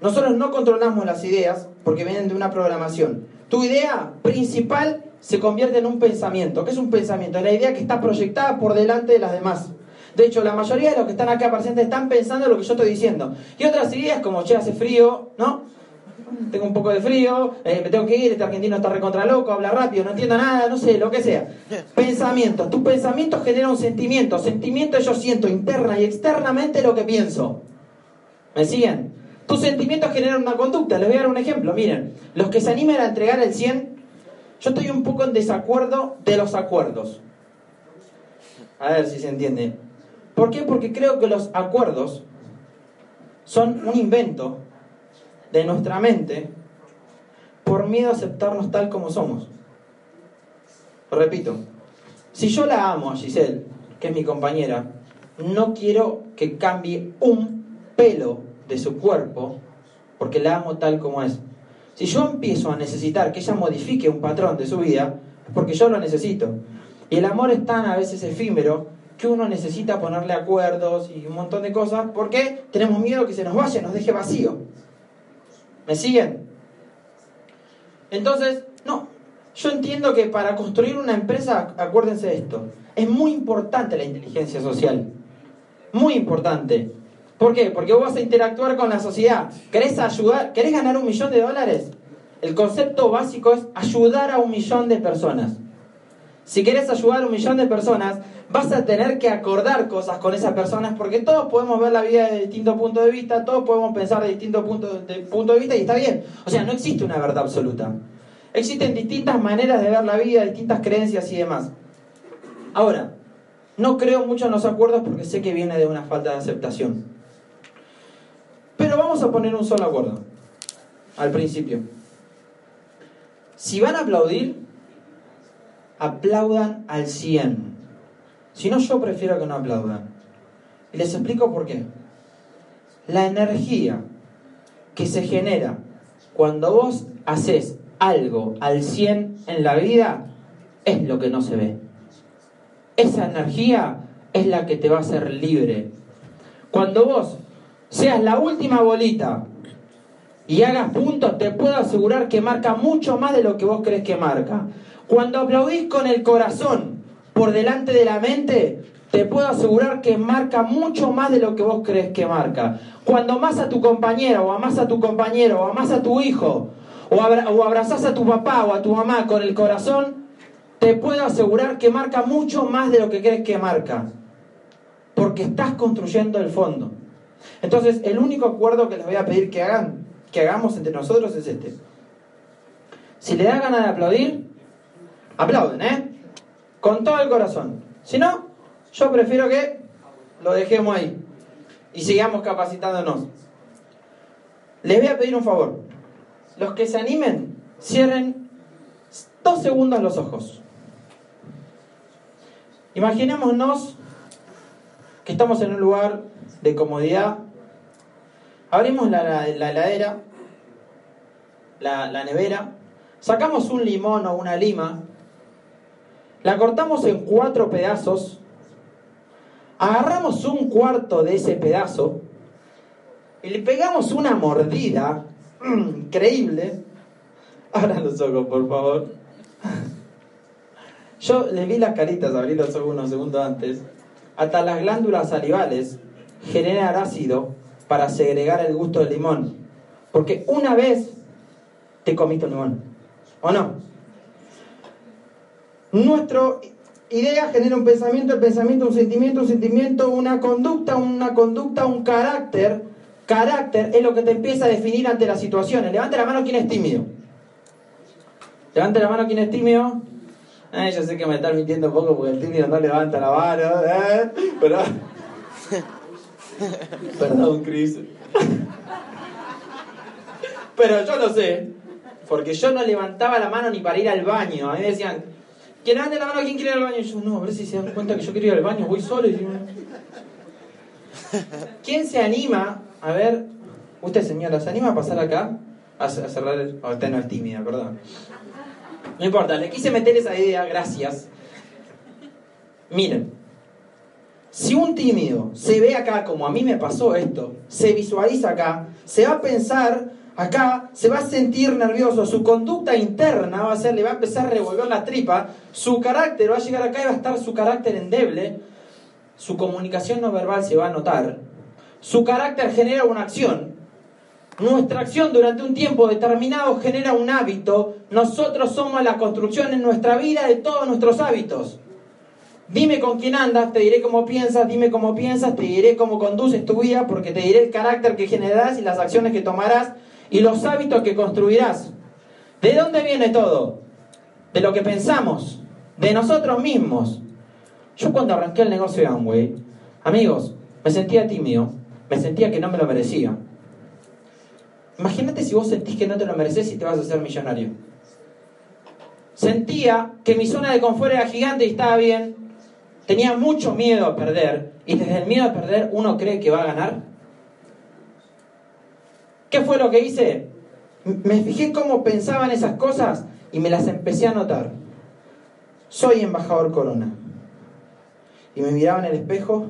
Nosotros no controlamos las ideas porque vienen de una programación. Tu idea principal se convierte en un pensamiento. ¿Qué es un pensamiento? Es la idea que está proyectada por delante de las demás. De hecho, la mayoría de los que están acá presentes están pensando en lo que yo estoy diciendo. Y otras ideas como, che, hace frío, ¿no? tengo un poco de frío, eh, me tengo que ir, este argentino está recontra loco, habla rápido, no entiendo nada, no sé, lo que sea. Pensamientos. Tu pensamiento genera un sentimiento. Sentimiento yo siento interna y externamente lo que pienso. ¿Me siguen? Tus sentimientos generan una conducta. Les voy a dar un ejemplo. Miren, los que se animan a entregar el 100, yo estoy un poco en desacuerdo de los acuerdos. A ver si se entiende. ¿Por qué? Porque creo que los acuerdos son un invento de nuestra mente por miedo a aceptarnos tal como somos. Repito, si yo la amo a Giselle, que es mi compañera, no quiero que cambie un pelo de su cuerpo porque la amo tal como es. Si yo empiezo a necesitar que ella modifique un patrón de su vida, es porque yo lo necesito. Y el amor es tan a veces efímero que uno necesita ponerle acuerdos y un montón de cosas porque tenemos miedo que se nos vaya, nos deje vacío. ¿Me siguen? Entonces, no, yo entiendo que para construir una empresa, acuérdense de esto, es muy importante la inteligencia social. Muy importante. ¿Por qué? Porque vos vas a interactuar con la sociedad. ¿Querés ayudar? ¿Querés ganar un millón de dólares? El concepto básico es ayudar a un millón de personas. Si querés ayudar a un millón de personas, vas a tener que acordar cosas con esas personas porque todos podemos ver la vida de distintos puntos de vista, todos podemos pensar de distintos puntos de, punto de vista y está bien. O sea, no existe una verdad absoluta. Existen distintas maneras de ver la vida, distintas creencias y demás. Ahora, no creo mucho en los acuerdos porque sé que viene de una falta de aceptación. Vamos a poner un solo acuerdo al principio. Si van a aplaudir, aplaudan al 100. Si no, yo prefiero que no aplaudan. Y les explico por qué. La energía que se genera cuando vos haces algo al 100 en la vida es lo que no se ve. Esa energía es la que te va a hacer libre. Cuando vos seas la última bolita y hagas puntos, te puedo asegurar que marca mucho más de lo que vos crees que marca. Cuando aplaudís con el corazón, por delante de la mente, te puedo asegurar que marca mucho más de lo que vos crees que marca. Cuando amas a tu compañera o amas a tu compañero o amas a tu hijo o, o abrazás a tu papá o a tu mamá con el corazón, te puedo asegurar que marca mucho más de lo que crees que marca. Porque estás construyendo el fondo. Entonces, el único acuerdo que les voy a pedir que hagan, que hagamos entre nosotros es este. Si le da ganas de aplaudir, aplauden, ¿eh? Con todo el corazón. Si no, yo prefiero que lo dejemos ahí y sigamos capacitándonos. Les voy a pedir un favor. Los que se animen, cierren dos segundos los ojos. Imaginémonos que estamos en un lugar de comodidad. Abrimos la, heladera, la, la nevera, sacamos un limón o una lima, la cortamos en cuatro pedazos, agarramos un cuarto de ese pedazo y le pegamos una mordida increíble. Abran los ojos, por favor. Yo le vi las caritas, abrí los unos segundos antes. Hasta las glándulas salivales generan ácido para segregar el gusto del limón. Porque una vez te comiste un limón. ¿O no? Nuestro idea genera un pensamiento, el pensamiento un sentimiento, un sentimiento, una conducta, una conducta, un carácter. Carácter es lo que te empieza a definir ante las situaciones. Levante la mano quien es tímido. Levante la mano quien es tímido. Yo sé que me están mintiendo un poco porque el tímido no levanta la mano, ¿eh? Pero... Perdón, Chris. Pero yo lo sé, porque yo no levantaba la mano ni para ir al baño. A mí me decían, ¿quién levante la mano, ¿quién quiere ir al baño? Y yo, no, a ver si se dan cuenta que yo quiero ir al baño, voy solo. Y ¿Quién se anima? A ver, usted señora, ¿se anima a pasar acá? A, cerrar el... Oh, usted no es tímida, perdón. No importa, le quise meter esa idea, gracias. Miren, si un tímido se ve acá como a mí me pasó esto, se visualiza acá, se va a pensar acá, se va a sentir nervioso, su conducta interna va a ser, le va a empezar a revolver la tripa, su carácter va a llegar acá y va a estar su carácter endeble, su comunicación no verbal se va a notar, su carácter genera una acción, nuestra acción durante un tiempo determinado genera un hábito. Nosotros somos la construcción en nuestra vida de todos nuestros hábitos. Dime con quién andas, te diré cómo piensas, dime cómo piensas, te diré cómo conduces tu vida, porque te diré el carácter que generarás y las acciones que tomarás y los hábitos que construirás. ¿De dónde viene todo? De lo que pensamos, de nosotros mismos. Yo cuando arranqué el negocio de Amway, amigos, me sentía tímido, me sentía que no me lo merecía. Imagínate si vos sentís que no te lo mereces y te vas a hacer millonario. Sentía que mi zona de confort era gigante y estaba bien. Tenía mucho miedo a perder. Y desde el miedo a perder uno cree que va a ganar. ¿Qué fue lo que hice? Me fijé cómo pensaban esas cosas y me las empecé a notar. Soy embajador Corona. Y me miraba en el espejo,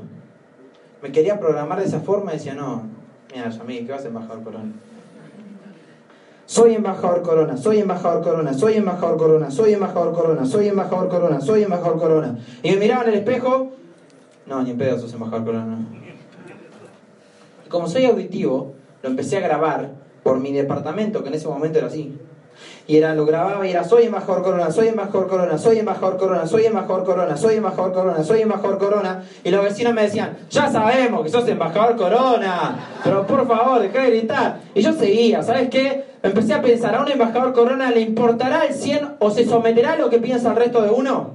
me quería programar de esa forma y decía, no, mira, Yamil, ¿qué vas a embajador Corona? Soy embajador corona, soy embajador corona, soy embajador corona, soy embajador corona, soy embajador corona, soy embajador corona. Y me miraba en el espejo, no, ni en pedo embajador corona. Y como soy auditivo, lo empecé a grabar por mi departamento, que en ese momento era así. Y era, lo grababa y era, soy embajador corona, soy embajador corona, soy embajador corona, soy embajador corona, soy embajador corona, soy embajador corona. Y los vecinos me decían, ya sabemos que sos embajador corona, pero por favor, deja de gritar. Y yo seguía, ¿sabes qué? Empecé a pensar, ¿a un embajador corona le importará el 100 o se someterá a lo que piensa el resto de uno?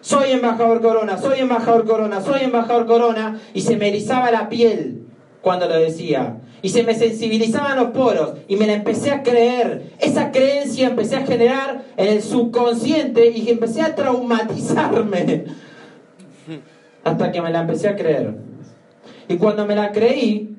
Soy embajador corona, soy embajador corona, soy embajador corona. Y se me erizaba la piel cuando lo decía y se me sensibilizaban los poros y me la empecé a creer. Esa creencia empecé a generar en el subconsciente y empecé a traumatizarme hasta que me la empecé a creer. Y cuando me la creí,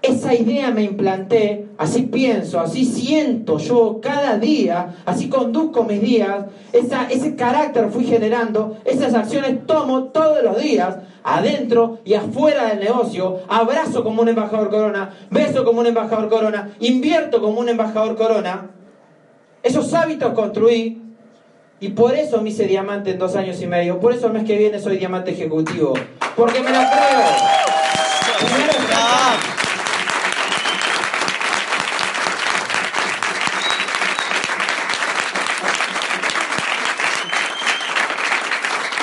esa idea me implanté, así pienso, así siento yo cada día, así conduzco mis días, esa, ese carácter fui generando, esas acciones tomo todos los días, adentro y afuera del negocio, abrazo como un embajador corona, beso como un embajador corona, invierto como un embajador corona. Esos hábitos construí Y por eso me hice diamante en dos años y medio. Por eso el mes que viene soy diamante ejecutivo. Porque me lo creo. Primero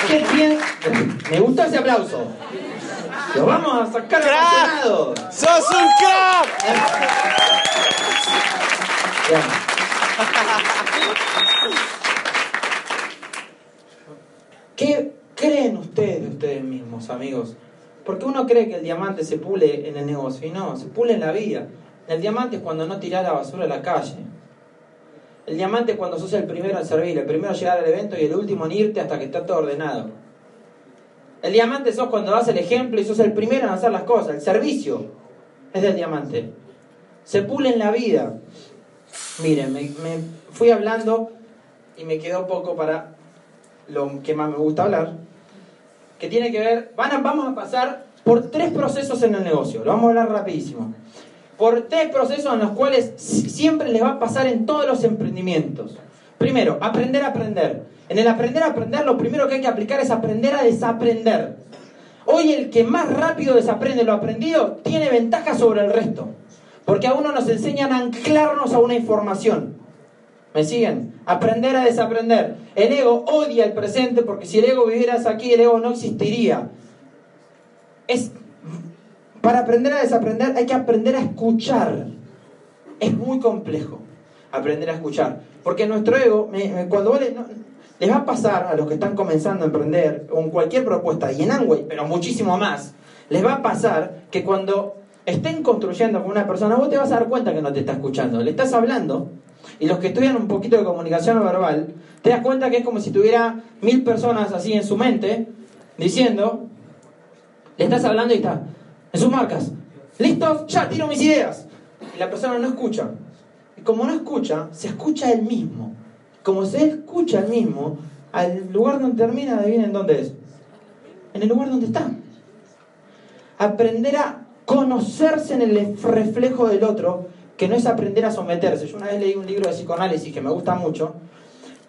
¿Qué bien? Me gustó ese aplauso. Lo vamos a sacar emocionados. ¡Sos un crack! ¿Qué creen ustedes de ustedes mismos, amigos? Porque uno cree que el diamante se pule en el negocio y no, se pule en la vida. El diamante es cuando no tirás la basura a la calle. El diamante es cuando sos el primero en servir, el primero en llegar al evento y el último en irte hasta que está todo ordenado. El diamante sos cuando das el ejemplo y sos el primero en hacer las cosas. El servicio es del diamante. Se pule en la vida. Miren, me, fui hablando y me quedó poco para lo que más me gusta hablar, que tiene que ver, van vamos a pasar por tres procesos en el negocio, lo vamos a hablar rapidísimo. Por tres procesos en los cuales si- siempre les va a pasar en todos los emprendimientos. Primero, aprender a aprender. En el aprender a aprender, lo primero que hay que aplicar es aprender a desaprender. Hoy el que más rápido desaprende lo aprendido tiene ventaja sobre el resto. Porque a uno nos enseñan a anclarnos a una información. ¿Me siguen? Aprender a desaprender. El ego odia el presente porque si el ego vivieras aquí, el ego no existiría. Es, para aprender a desaprender hay que aprender a escuchar. Es muy complejo aprender a escuchar. Porque nuestro ego, cuando vos les va a pasar a los que están comenzando a emprender con cualquier propuesta, y en Amway, pero muchísimo más, les va a pasar que cuando estén construyendo con una persona, vos te vas a dar cuenta que no te está escuchando. Le estás hablando, y los que estudian un poquito de comunicación verbal, te das cuenta que es como si tuviera mil personas así en su mente, diciendo, le estás hablando y está, en sus marcas, listos, ya tiro mis ideas. Y la persona no escucha. Y como no escucha, se escucha él mismo. Como se escucha él mismo, al lugar donde termina, adivinen dónde es. En el lugar donde está. Aprender a conocerse en el reflejo del otro, que no es aprender a someterse. Yo una vez leí un libro de psicoanálisis que me gusta mucho,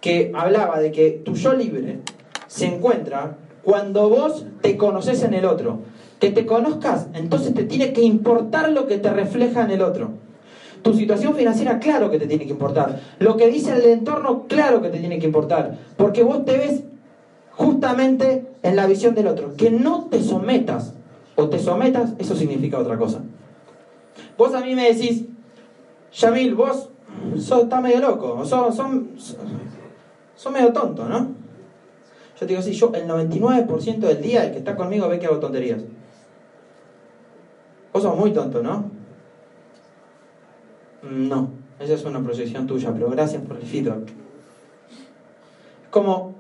que hablaba de que tu yo libre se encuentra cuando vos te conoces en el otro. Que te conozcas, entonces te tiene que importar lo que te refleja en el otro. Tu situación financiera, claro que te tiene que importar. Lo que dice el entorno, claro que te tiene que importar. Porque vos te ves justamente en la visión del otro. Que no te sometas o te sometas, eso significa otra cosa. Vos a mí me decís, Yamil, vos sos, estás medio loco, sos, son, sos medio tonto, ¿no? Yo te digo, sí, yo el 99% del día el que está conmigo ve que hago tonterías. Vos sos muy tonto, ¿no? No, esa es una proyección tuya, pero gracias por el feedback. Como,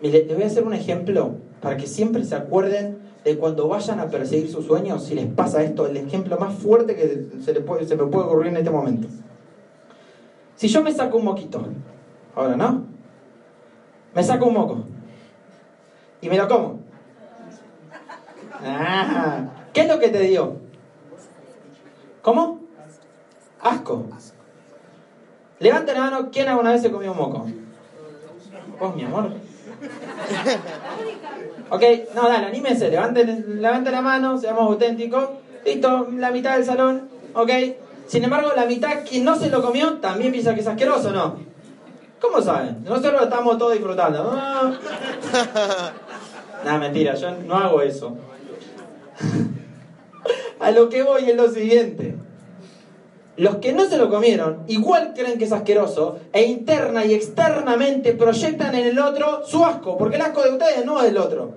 les voy a hacer un ejemplo para que siempre se acuerden de cuando vayan a perseguir sus sueños, si les pasa esto, el ejemplo más fuerte que se, puede, se me puede ocurrir en este momento. Si yo me saco un moquito, ahora no, me saco un moco y me lo como. Ah, ¿Qué es lo que te dio? ¿Cómo? Asco. Levanta la mano, ¿quién alguna vez se comió un moco? Vos, mi amor. Ok, no, dale, anímense, levanten, levanten la mano, seamos auténticos. Listo, la mitad del salón, ok. Sin embargo, la mitad quien no se lo comió también piensa que es asqueroso, ¿no? ¿Cómo saben? Nosotros lo estamos todos disfrutando. Ah. Nah, mentira, yo no hago eso. A lo que voy es lo siguiente. Los que no se lo comieron, igual creen que es asqueroso, e interna y externamente proyectan en el otro su asco, porque el asco de ustedes no es del otro.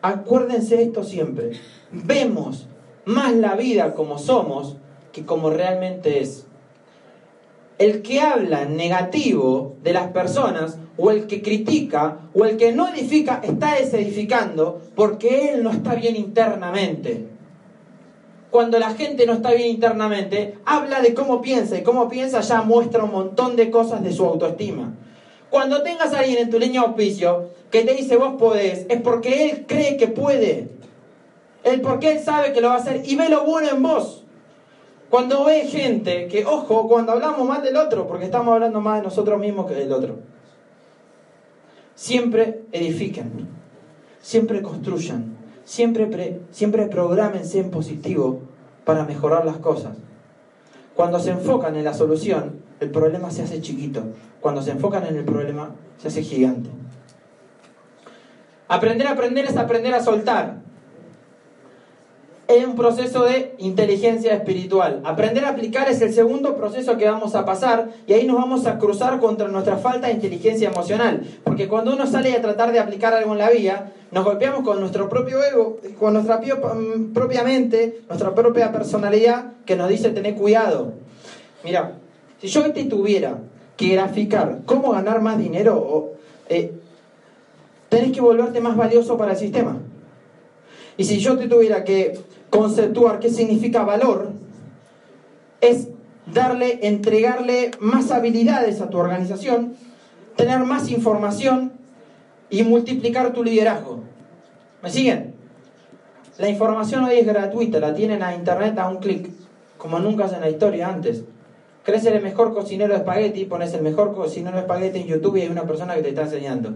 Acuérdense esto siempre. Vemos más la vida como somos que como realmente es. El que habla negativo de las personas, o el que critica, o el que no edifica, está desedificando porque él no está bien internamente cuando la gente no está bien internamente, habla de cómo piensa y cómo piensa ya muestra un montón de cosas de su autoestima. Cuando tengas a alguien en tu línea de auspicio que te dice vos podés, es porque él cree que puede. El porque él sabe que lo va a hacer y ve lo bueno en vos. Cuando ve gente que, ojo, cuando hablamos mal del otro, porque estamos hablando más de nosotros mismos que del otro, siempre edifiquen, siempre construyan, siempre, siempre programense en positivo para mejorar las cosas. Cuando se enfocan en la solución, el problema se hace chiquito. Cuando se enfocan en el problema, se hace gigante. Aprender a aprender es aprender a soltar es un proceso de inteligencia espiritual. Aprender a aplicar es el segundo proceso que vamos a pasar y ahí nos vamos a cruzar contra nuestra falta de inteligencia emocional. Porque cuando uno sale a tratar de aplicar algo en la vida, nos golpeamos con nuestro propio ego, con nuestra mm, propia mente, nuestra propia personalidad que nos dice tener cuidado. Mira, si yo te tuviera que graficar cómo ganar más dinero, eh, tenés que volverte más valioso para el sistema. Y si yo te tuviera que conceptuar qué significa valor, es darle, entregarle más habilidades a tu organización, tener más información y multiplicar tu liderazgo. ¿Me siguen? La información hoy es gratuita, la tienen a internet a un clic, como nunca en la historia antes. ¿Crees el mejor cocinero de espagueti? Pones el mejor cocinero de espagueti en YouTube y hay una persona que te está enseñando.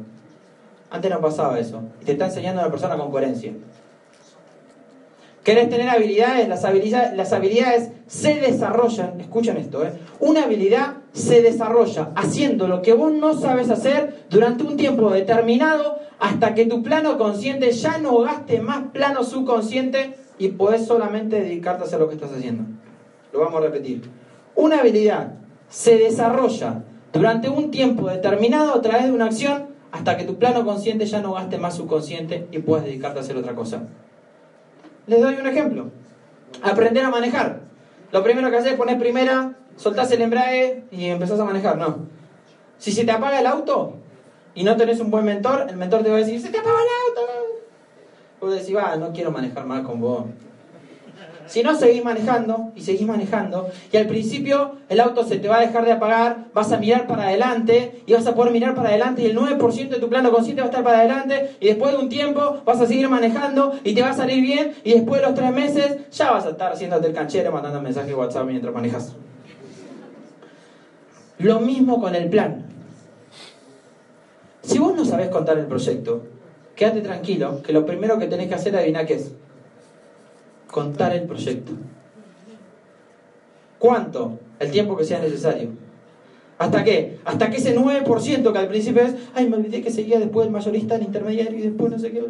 Antes no pasaba eso. Y te está enseñando una persona con coherencia. ¿Querés tener habilidades? Las habilidades, las habilidades se desarrollan, escuchen esto, ¿eh? una habilidad se desarrolla haciendo lo que vos no sabes hacer durante un tiempo determinado hasta que tu plano consciente ya no gaste más plano subconsciente y podés solamente dedicarte a hacer lo que estás haciendo. Lo vamos a repetir. Una habilidad se desarrolla durante un tiempo determinado a través de una acción hasta que tu plano consciente ya no gaste más subconsciente y puedas dedicarte a hacer otra cosa. Les doy un ejemplo. Aprender a manejar. Lo primero que haces es poner primera, soltás el embrague y empezás a manejar. No. Si se te apaga el auto y no tenés un buen mentor, el mentor te va a decir, se te apaga el auto. Vos decís, va, no quiero manejar más con vos. Si no, seguís manejando y seguís manejando. Y al principio el auto se te va a dejar de apagar, vas a mirar para adelante y vas a poder mirar para adelante y el 9% de tu plano consciente va a estar para adelante y después de un tiempo vas a seguir manejando y te va a salir bien y después de los tres meses ya vas a estar haciéndote el canchero mandando mensajes de WhatsApp mientras manejas. Lo mismo con el plan. Si vos no sabés contar el proyecto, quédate tranquilo que lo primero que tenés que hacer, adivina qué es contar el proyecto. ¿Cuánto? El tiempo que sea necesario. ¿Hasta qué? Hasta que ese 9% que al principio es, ay, me olvidé que seguía después el mayorista, el intermediario y después no sé qué.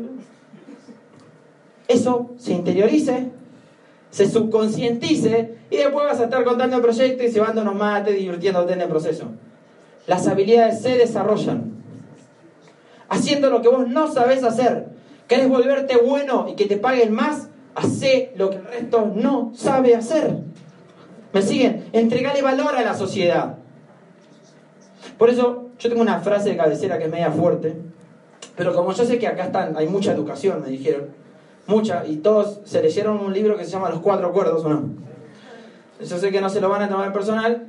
Eso se interiorice, se subconscientice y después vas a estar contando el proyecto y llevándonos mate, divirtiéndote en el proceso. Las habilidades se desarrollan. Haciendo lo que vos no sabés hacer. ¿Querés volverte bueno y que te paguen más? Hace lo que el resto no sabe hacer. ¿Me siguen? Entregale valor a la sociedad. Por eso yo tengo una frase de cabecera que es media fuerte, pero como yo sé que acá están, hay mucha educación, me dijeron, mucha, y todos se leyeron un libro que se llama Los Cuatro Acuerdos, ¿o no? Yo sé que no se lo van a tomar personal.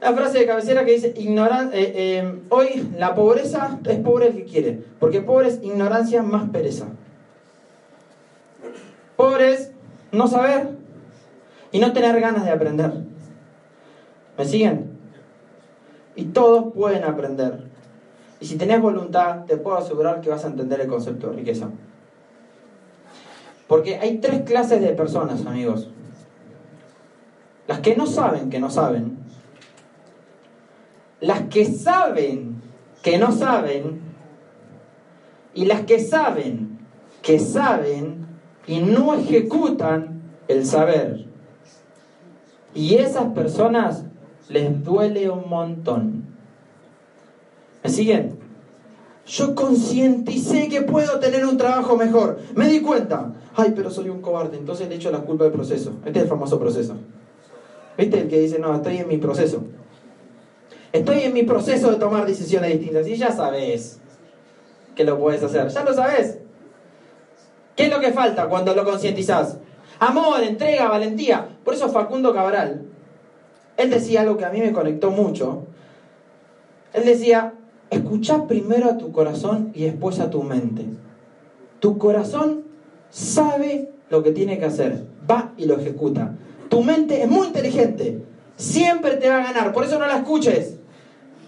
La frase de cabecera que dice, ignoran eh, eh, hoy la pobreza es pobre el que quiere, porque pobre es ignorancia más pereza. Pobres, no saber y no tener ganas de aprender. ¿Me siguen? Y todos pueden aprender. Y si tenés voluntad, te puedo asegurar que vas a entender el concepto de riqueza. Porque hay tres clases de personas, amigos. Las que no saben que no saben. Las que saben que no saben. Y las que saben que saben y no ejecutan el saber. Y esas personas les duele un montón. ¿Me siguen? Yo concienticé que puedo tener un trabajo mejor. Me di cuenta. Ay, pero soy un cobarde. Entonces le echo la culpa del proceso. Este es el famoso proceso. ¿Viste? El que dice, no, estoy en mi proceso. Estoy en mi proceso de tomar decisiones distintas. Y ya sabes que lo puedes hacer. Ya lo sabes. ¿Qué es lo que falta cuando lo concientizás? Amor, entrega, valentía. Por eso Facundo Cabral, él decía algo que a mí me conectó mucho. Él decía, escucha primero a tu corazón y después a tu mente. Tu corazón sabe lo que tiene que hacer, va y lo ejecuta. Tu mente es muy inteligente, siempre te va a ganar, por eso no la escuches.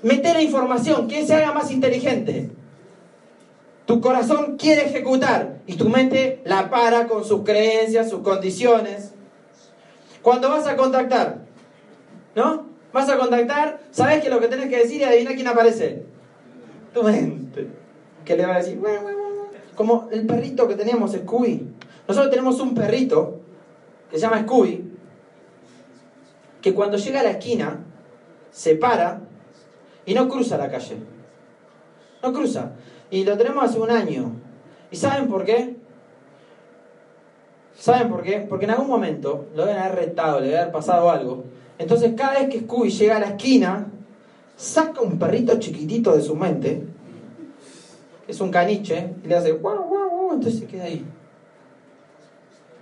Mete la información, que se haga más inteligente. Tu corazón quiere ejecutar y tu mente la para con sus creencias, sus condiciones. Cuando vas a contactar, ¿no? Vas a contactar, sabes que lo que tenés que decir y adivina quién aparece. Tu mente. Que le va a decir, como el perrito que teníamos, Scooby. Nosotros tenemos un perrito que se llama Scooby, que cuando llega a la esquina, se para y no cruza la calle. No cruza. Y lo tenemos hace un año. ¿Y saben por qué? ¿Saben por qué? Porque en algún momento lo deben haber retado, le debe haber pasado algo. Entonces cada vez que Scooby llega a la esquina, saca un perrito chiquitito de su mente, que es un caniche, y le hace guau, guau, guau, entonces se queda ahí.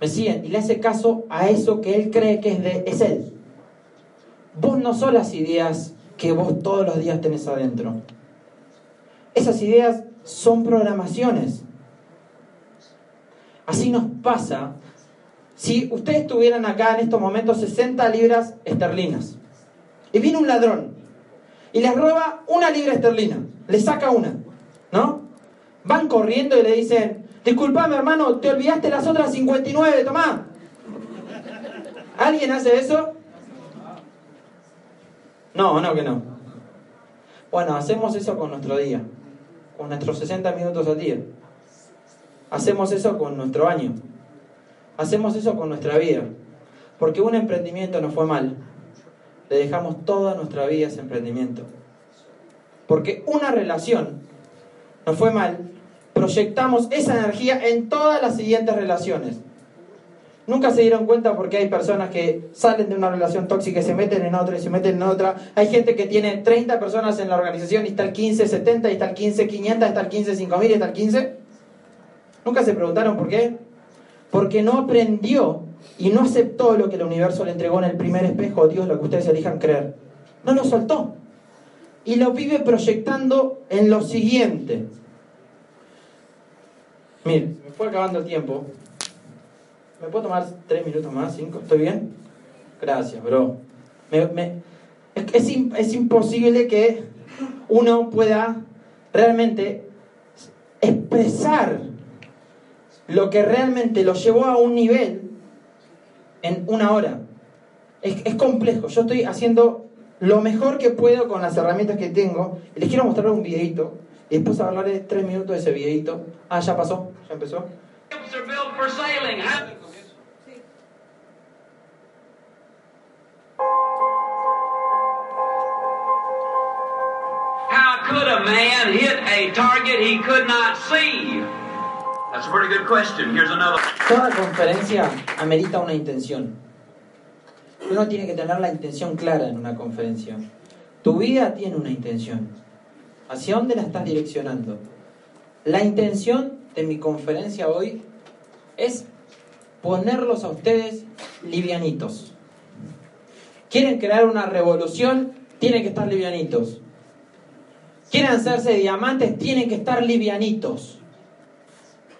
¿Me siguen? Y le hace caso a eso que él cree que es, de, es él. Vos no son las ideas que vos todos los días tenés adentro. Esas ideas son programaciones. Así nos pasa si ustedes tuvieran acá en estos momentos 60 libras esterlinas y viene un ladrón y les roba una libra esterlina, le saca una, ¿no? Van corriendo y le dicen, disculpame hermano, te olvidaste las otras 59, tomá. ¿Alguien hace eso? No, no que no. Bueno, hacemos eso con nuestro día, con nuestros 60 minutos al día. Hacemos eso con nuestro año. Hacemos eso con nuestra vida. Porque un emprendimiento no fue mal. Le dejamos toda nuestra vida a ese emprendimiento. Porque una relación no fue mal. Proyectamos esa energía en todas las siguientes relaciones. Nunca se dieron cuenta porque hay personas que salen de una relación tóxica y se meten en otra y se meten en otra. Hay gente que tiene 30 personas en la organización y está el 15, 70, y está el 15, 500, está el 15, 5000 y está el 15. Nunca se preguntaron por qué. Porque no aprendió y no aceptó lo que el universo le entregó en el primer espejo, Dios, lo que ustedes elijan creer. No lo soltó. Y lo vive proyectando en lo siguiente. Miren, me fue acabando el tiempo. ¿Me puedo tomar tres minutos más? ¿Cinco? ¿Estoy bien? Gracias, bro. es, es imposible que uno pueda realmente expresar lo que realmente lo llevó a un nivel en una hora. Es, complejo. Yo estoy haciendo lo mejor que puedo con las herramientas que tengo. Les quiero mostrar un videito. Y después hablaré tres minutos de ese videito. Ah, ya pasó. Ya empezó. How could a man hit a target he could not see? That's a pretty good question. Here's another. Toda conferencia amerita una intención. Uno tiene que tener la intención clara en una conferencia. Tu vida tiene una intención. ¿Hacia dónde la estás direccionando? La intención de mi conferencia hoy es ponerlos a ustedes livianitos. ¿Quieren crear una revolución? Tienen que estar livianitos. ¿Quieren hacerse diamantes? Tienen que estar livianitos.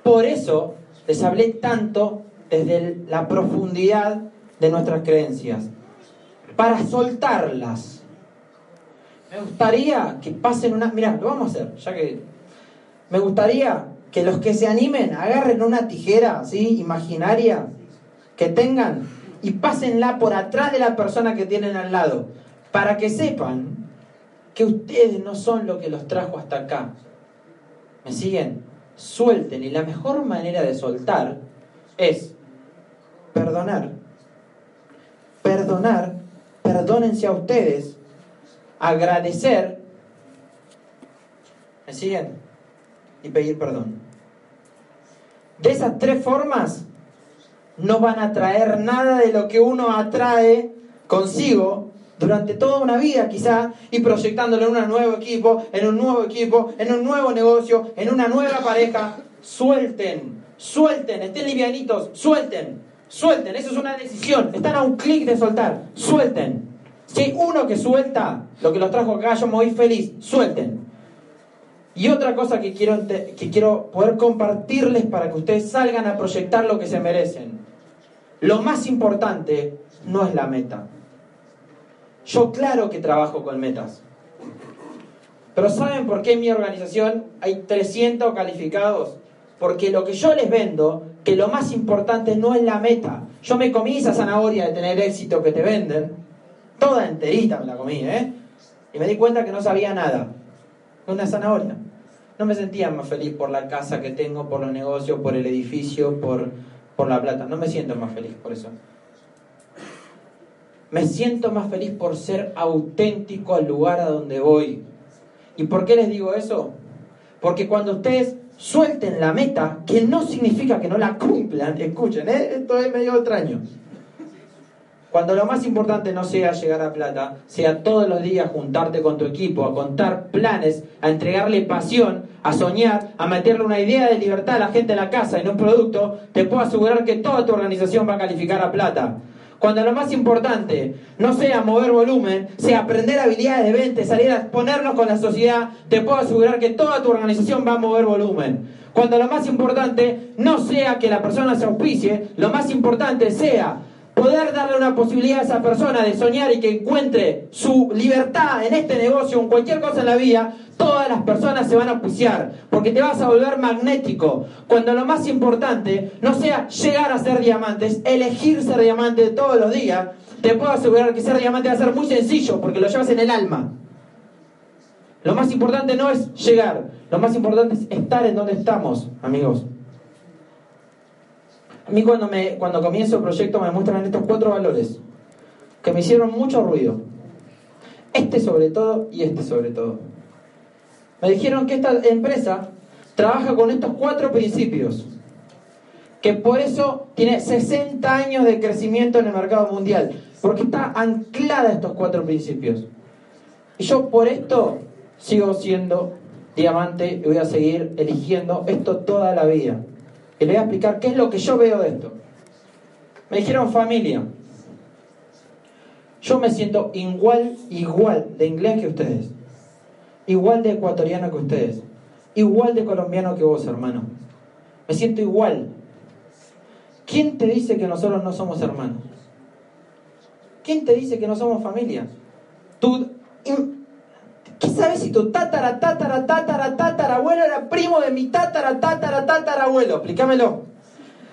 Por eso les hablé tanto desde la profundidad de nuestras creencias, para soltarlas. Me gustaría que pasen una... Mira, lo vamos a hacer, ya que... Me gustaría que los que se animen agarren una tijera, ¿sí? Imaginaria, que tengan, y pásenla por atrás de la persona que tienen al lado, para que sepan que ustedes no son lo que los trajo hasta acá. ¿Me siguen? Suelten. Y la mejor manera de soltar es perdonar. Perdonar, perdónense a ustedes, agradecer, ¿me siguen? Y pedir perdón. De esas tres formas no van a traer nada de lo que uno atrae consigo durante toda una vida quizá y proyectándolo en un nuevo equipo, en un nuevo equipo, en un nuevo negocio, en una nueva pareja. Suelten, suelten, estén livianitos, suelten, suelten. Eso es una decisión. Están a un clic de soltar, suelten. Si hay uno que suelta lo que los trajo acá, yo me voy feliz, suelten. Y otra cosa que quiero, que quiero poder compartirles para que ustedes salgan a proyectar lo que se merecen. Lo más importante no es la meta. Yo claro que trabajo con metas. Pero ¿saben por qué en mi organización hay 300 calificados? Porque lo que yo les vendo, que lo más importante no es la meta. Yo me comí esa zanahoria de tener éxito que te venden, toda enterita me la comí, ¿eh? Y me di cuenta que no sabía nada. Una zanahoria. No me sentía más feliz por la casa que tengo, por los negocios, por el edificio, por, por la plata. No me siento más feliz por eso. Me siento más feliz por ser auténtico al lugar a donde voy. ¿Y por qué les digo eso? Porque cuando ustedes suelten la meta, que no significa que no la cumplan, escuchen, ¿eh? esto es medio extraño. Cuando lo más importante no sea llegar a plata, sea todos los días juntarte con tu equipo, a contar planes, a entregarle pasión, a soñar, a meterle una idea de libertad a la gente en la casa en un producto, te puedo asegurar que toda tu organización va a calificar a plata. Cuando lo más importante no sea mover volumen, sea aprender habilidades de venta, salir a exponernos con la sociedad, te puedo asegurar que toda tu organización va a mover volumen. Cuando lo más importante no sea que la persona se auspicie, lo más importante sea poder darle una posibilidad a esa persona de soñar y que encuentre su libertad en este negocio, en cualquier cosa en la vida, todas las personas se van a auspiciar, porque te vas a volver magnético. Cuando lo más importante no sea llegar a ser diamantes, elegir ser diamante todos los días, te puedo asegurar que ser diamante va a ser muy sencillo, porque lo llevas en el alma. Lo más importante no es llegar, lo más importante es estar en donde estamos, amigos. A mí cuando, me, cuando comienzo el proyecto me muestran estos cuatro valores que me hicieron mucho ruido. Este sobre todo y este sobre todo. Me dijeron que esta empresa trabaja con estos cuatro principios, que por eso tiene 60 años de crecimiento en el mercado mundial, porque está anclada a estos cuatro principios. Y yo por esto sigo siendo diamante y voy a seguir eligiendo esto toda la vida. Y le voy a explicar qué es lo que yo veo de esto. Me dijeron familia. Yo me siento igual, igual de inglés que ustedes. Igual de ecuatoriano que ustedes. Igual de colombiano que vos, hermano. Me siento igual. ¿Quién te dice que nosotros no somos hermanos? ¿Quién te dice que no somos familia? Tú, ¿Qué sabes si tu tatara, tatara, tatara, tatara abuelo era primo de mi tatara, tatara, tatara abuelo? Explícamelo.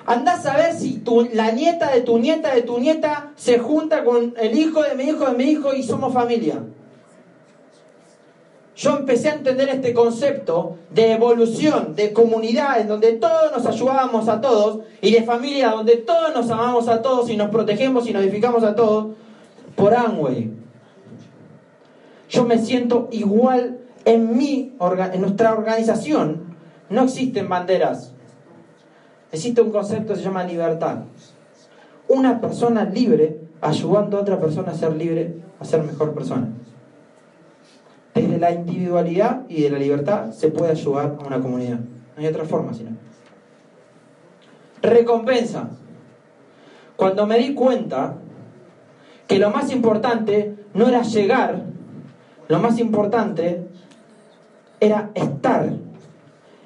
Andás a ver si tu, la nieta de tu nieta de tu nieta se junta con el hijo de mi hijo de mi hijo y somos familia. Yo empecé a entender este concepto de evolución, de comunidad, en donde todos nos ayudábamos a todos, y de familia, donde todos nos amamos a todos y nos protegemos y nos edificamos a todos, por Amway. Yo me siento igual en mi, en nuestra organización. No existen banderas. Existe un concepto que se llama libertad. Una persona libre ayudando a otra persona a ser libre, a ser mejor persona. Desde la individualidad y de la libertad se puede ayudar a una comunidad. No hay otra forma, sino. Recompensa. Cuando me di cuenta que lo más importante no era llegar, lo más importante era estar.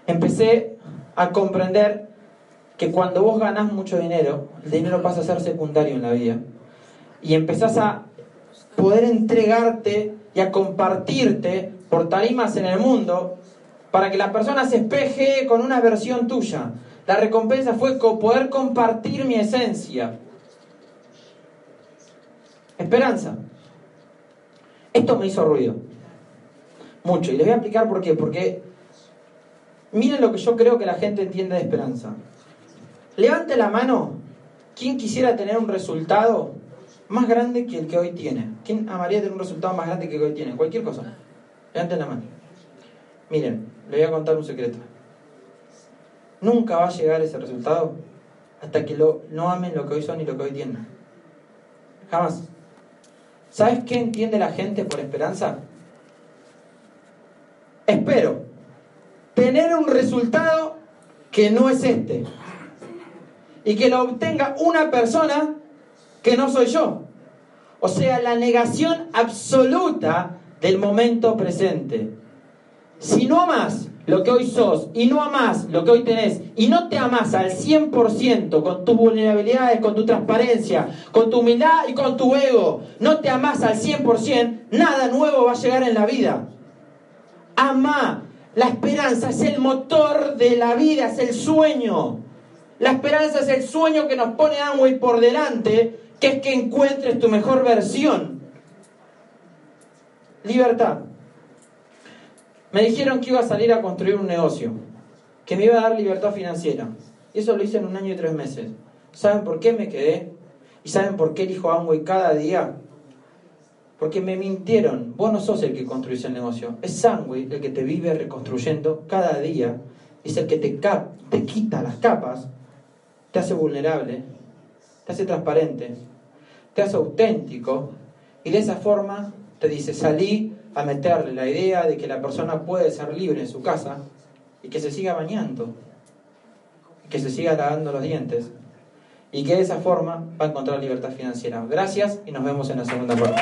Empecé a comprender que cuando vos ganás mucho dinero, el dinero pasa a ser secundario en la vida. Y empezás a poder entregarte y a compartirte por tarimas en el mundo para que la persona se espeje con una versión tuya. La recompensa fue poder compartir mi esencia. Esperanza. Esto me hizo ruido. Mucho. Y les voy a explicar por qué. Porque miren lo que yo creo que la gente entiende de esperanza. Levante la mano. ¿Quién quisiera tener un resultado más grande que el que hoy tiene? ¿Quién amaría tener un resultado más grande que que hoy tiene? Cualquier cosa. Levanten la mano. Miren, les voy a contar un secreto. Nunca va a llegar ese resultado hasta que lo, no amen lo que hoy son y lo que hoy tienen. Jamás. ¿Sabes qué entiende la gente por esperanza? Espero tener un resultado que no es este. Y que lo obtenga una persona que no soy yo. O sea, la negación absoluta del momento presente. Si no amas lo que hoy sos y no amas lo que hoy tenés y no te amas al 100% con tus vulnerabilidades, con tu transparencia, con tu humildad y con tu ego, no te amas al 100%, nada nuevo va a llegar en la vida. Ama. La esperanza es el motor de la vida, es el sueño. La esperanza es el sueño que nos pone Amway por delante, que es que encuentres tu mejor versión. Libertad. Me dijeron que iba a salir a construir un negocio, que me iba a dar libertad financiera. Y eso lo hice en un año y tres meses. ¿Saben por qué me quedé? ¿Y saben por qué elijo Amway cada día? Porque me mintieron. Vos no sos el que construís el negocio. Es Amway el que te vive reconstruyendo cada día. Es el que te, te quita las capas, te hace vulnerable, te hace transparente, te hace auténtico. Y de esa forma te dice, salí a meterle la idea de que la persona puede ser libre en su casa y que se siga bañando, que se siga lavando los dientes y que de esa forma va a encontrar libertad financiera. Gracias y nos vemos en la segunda parte.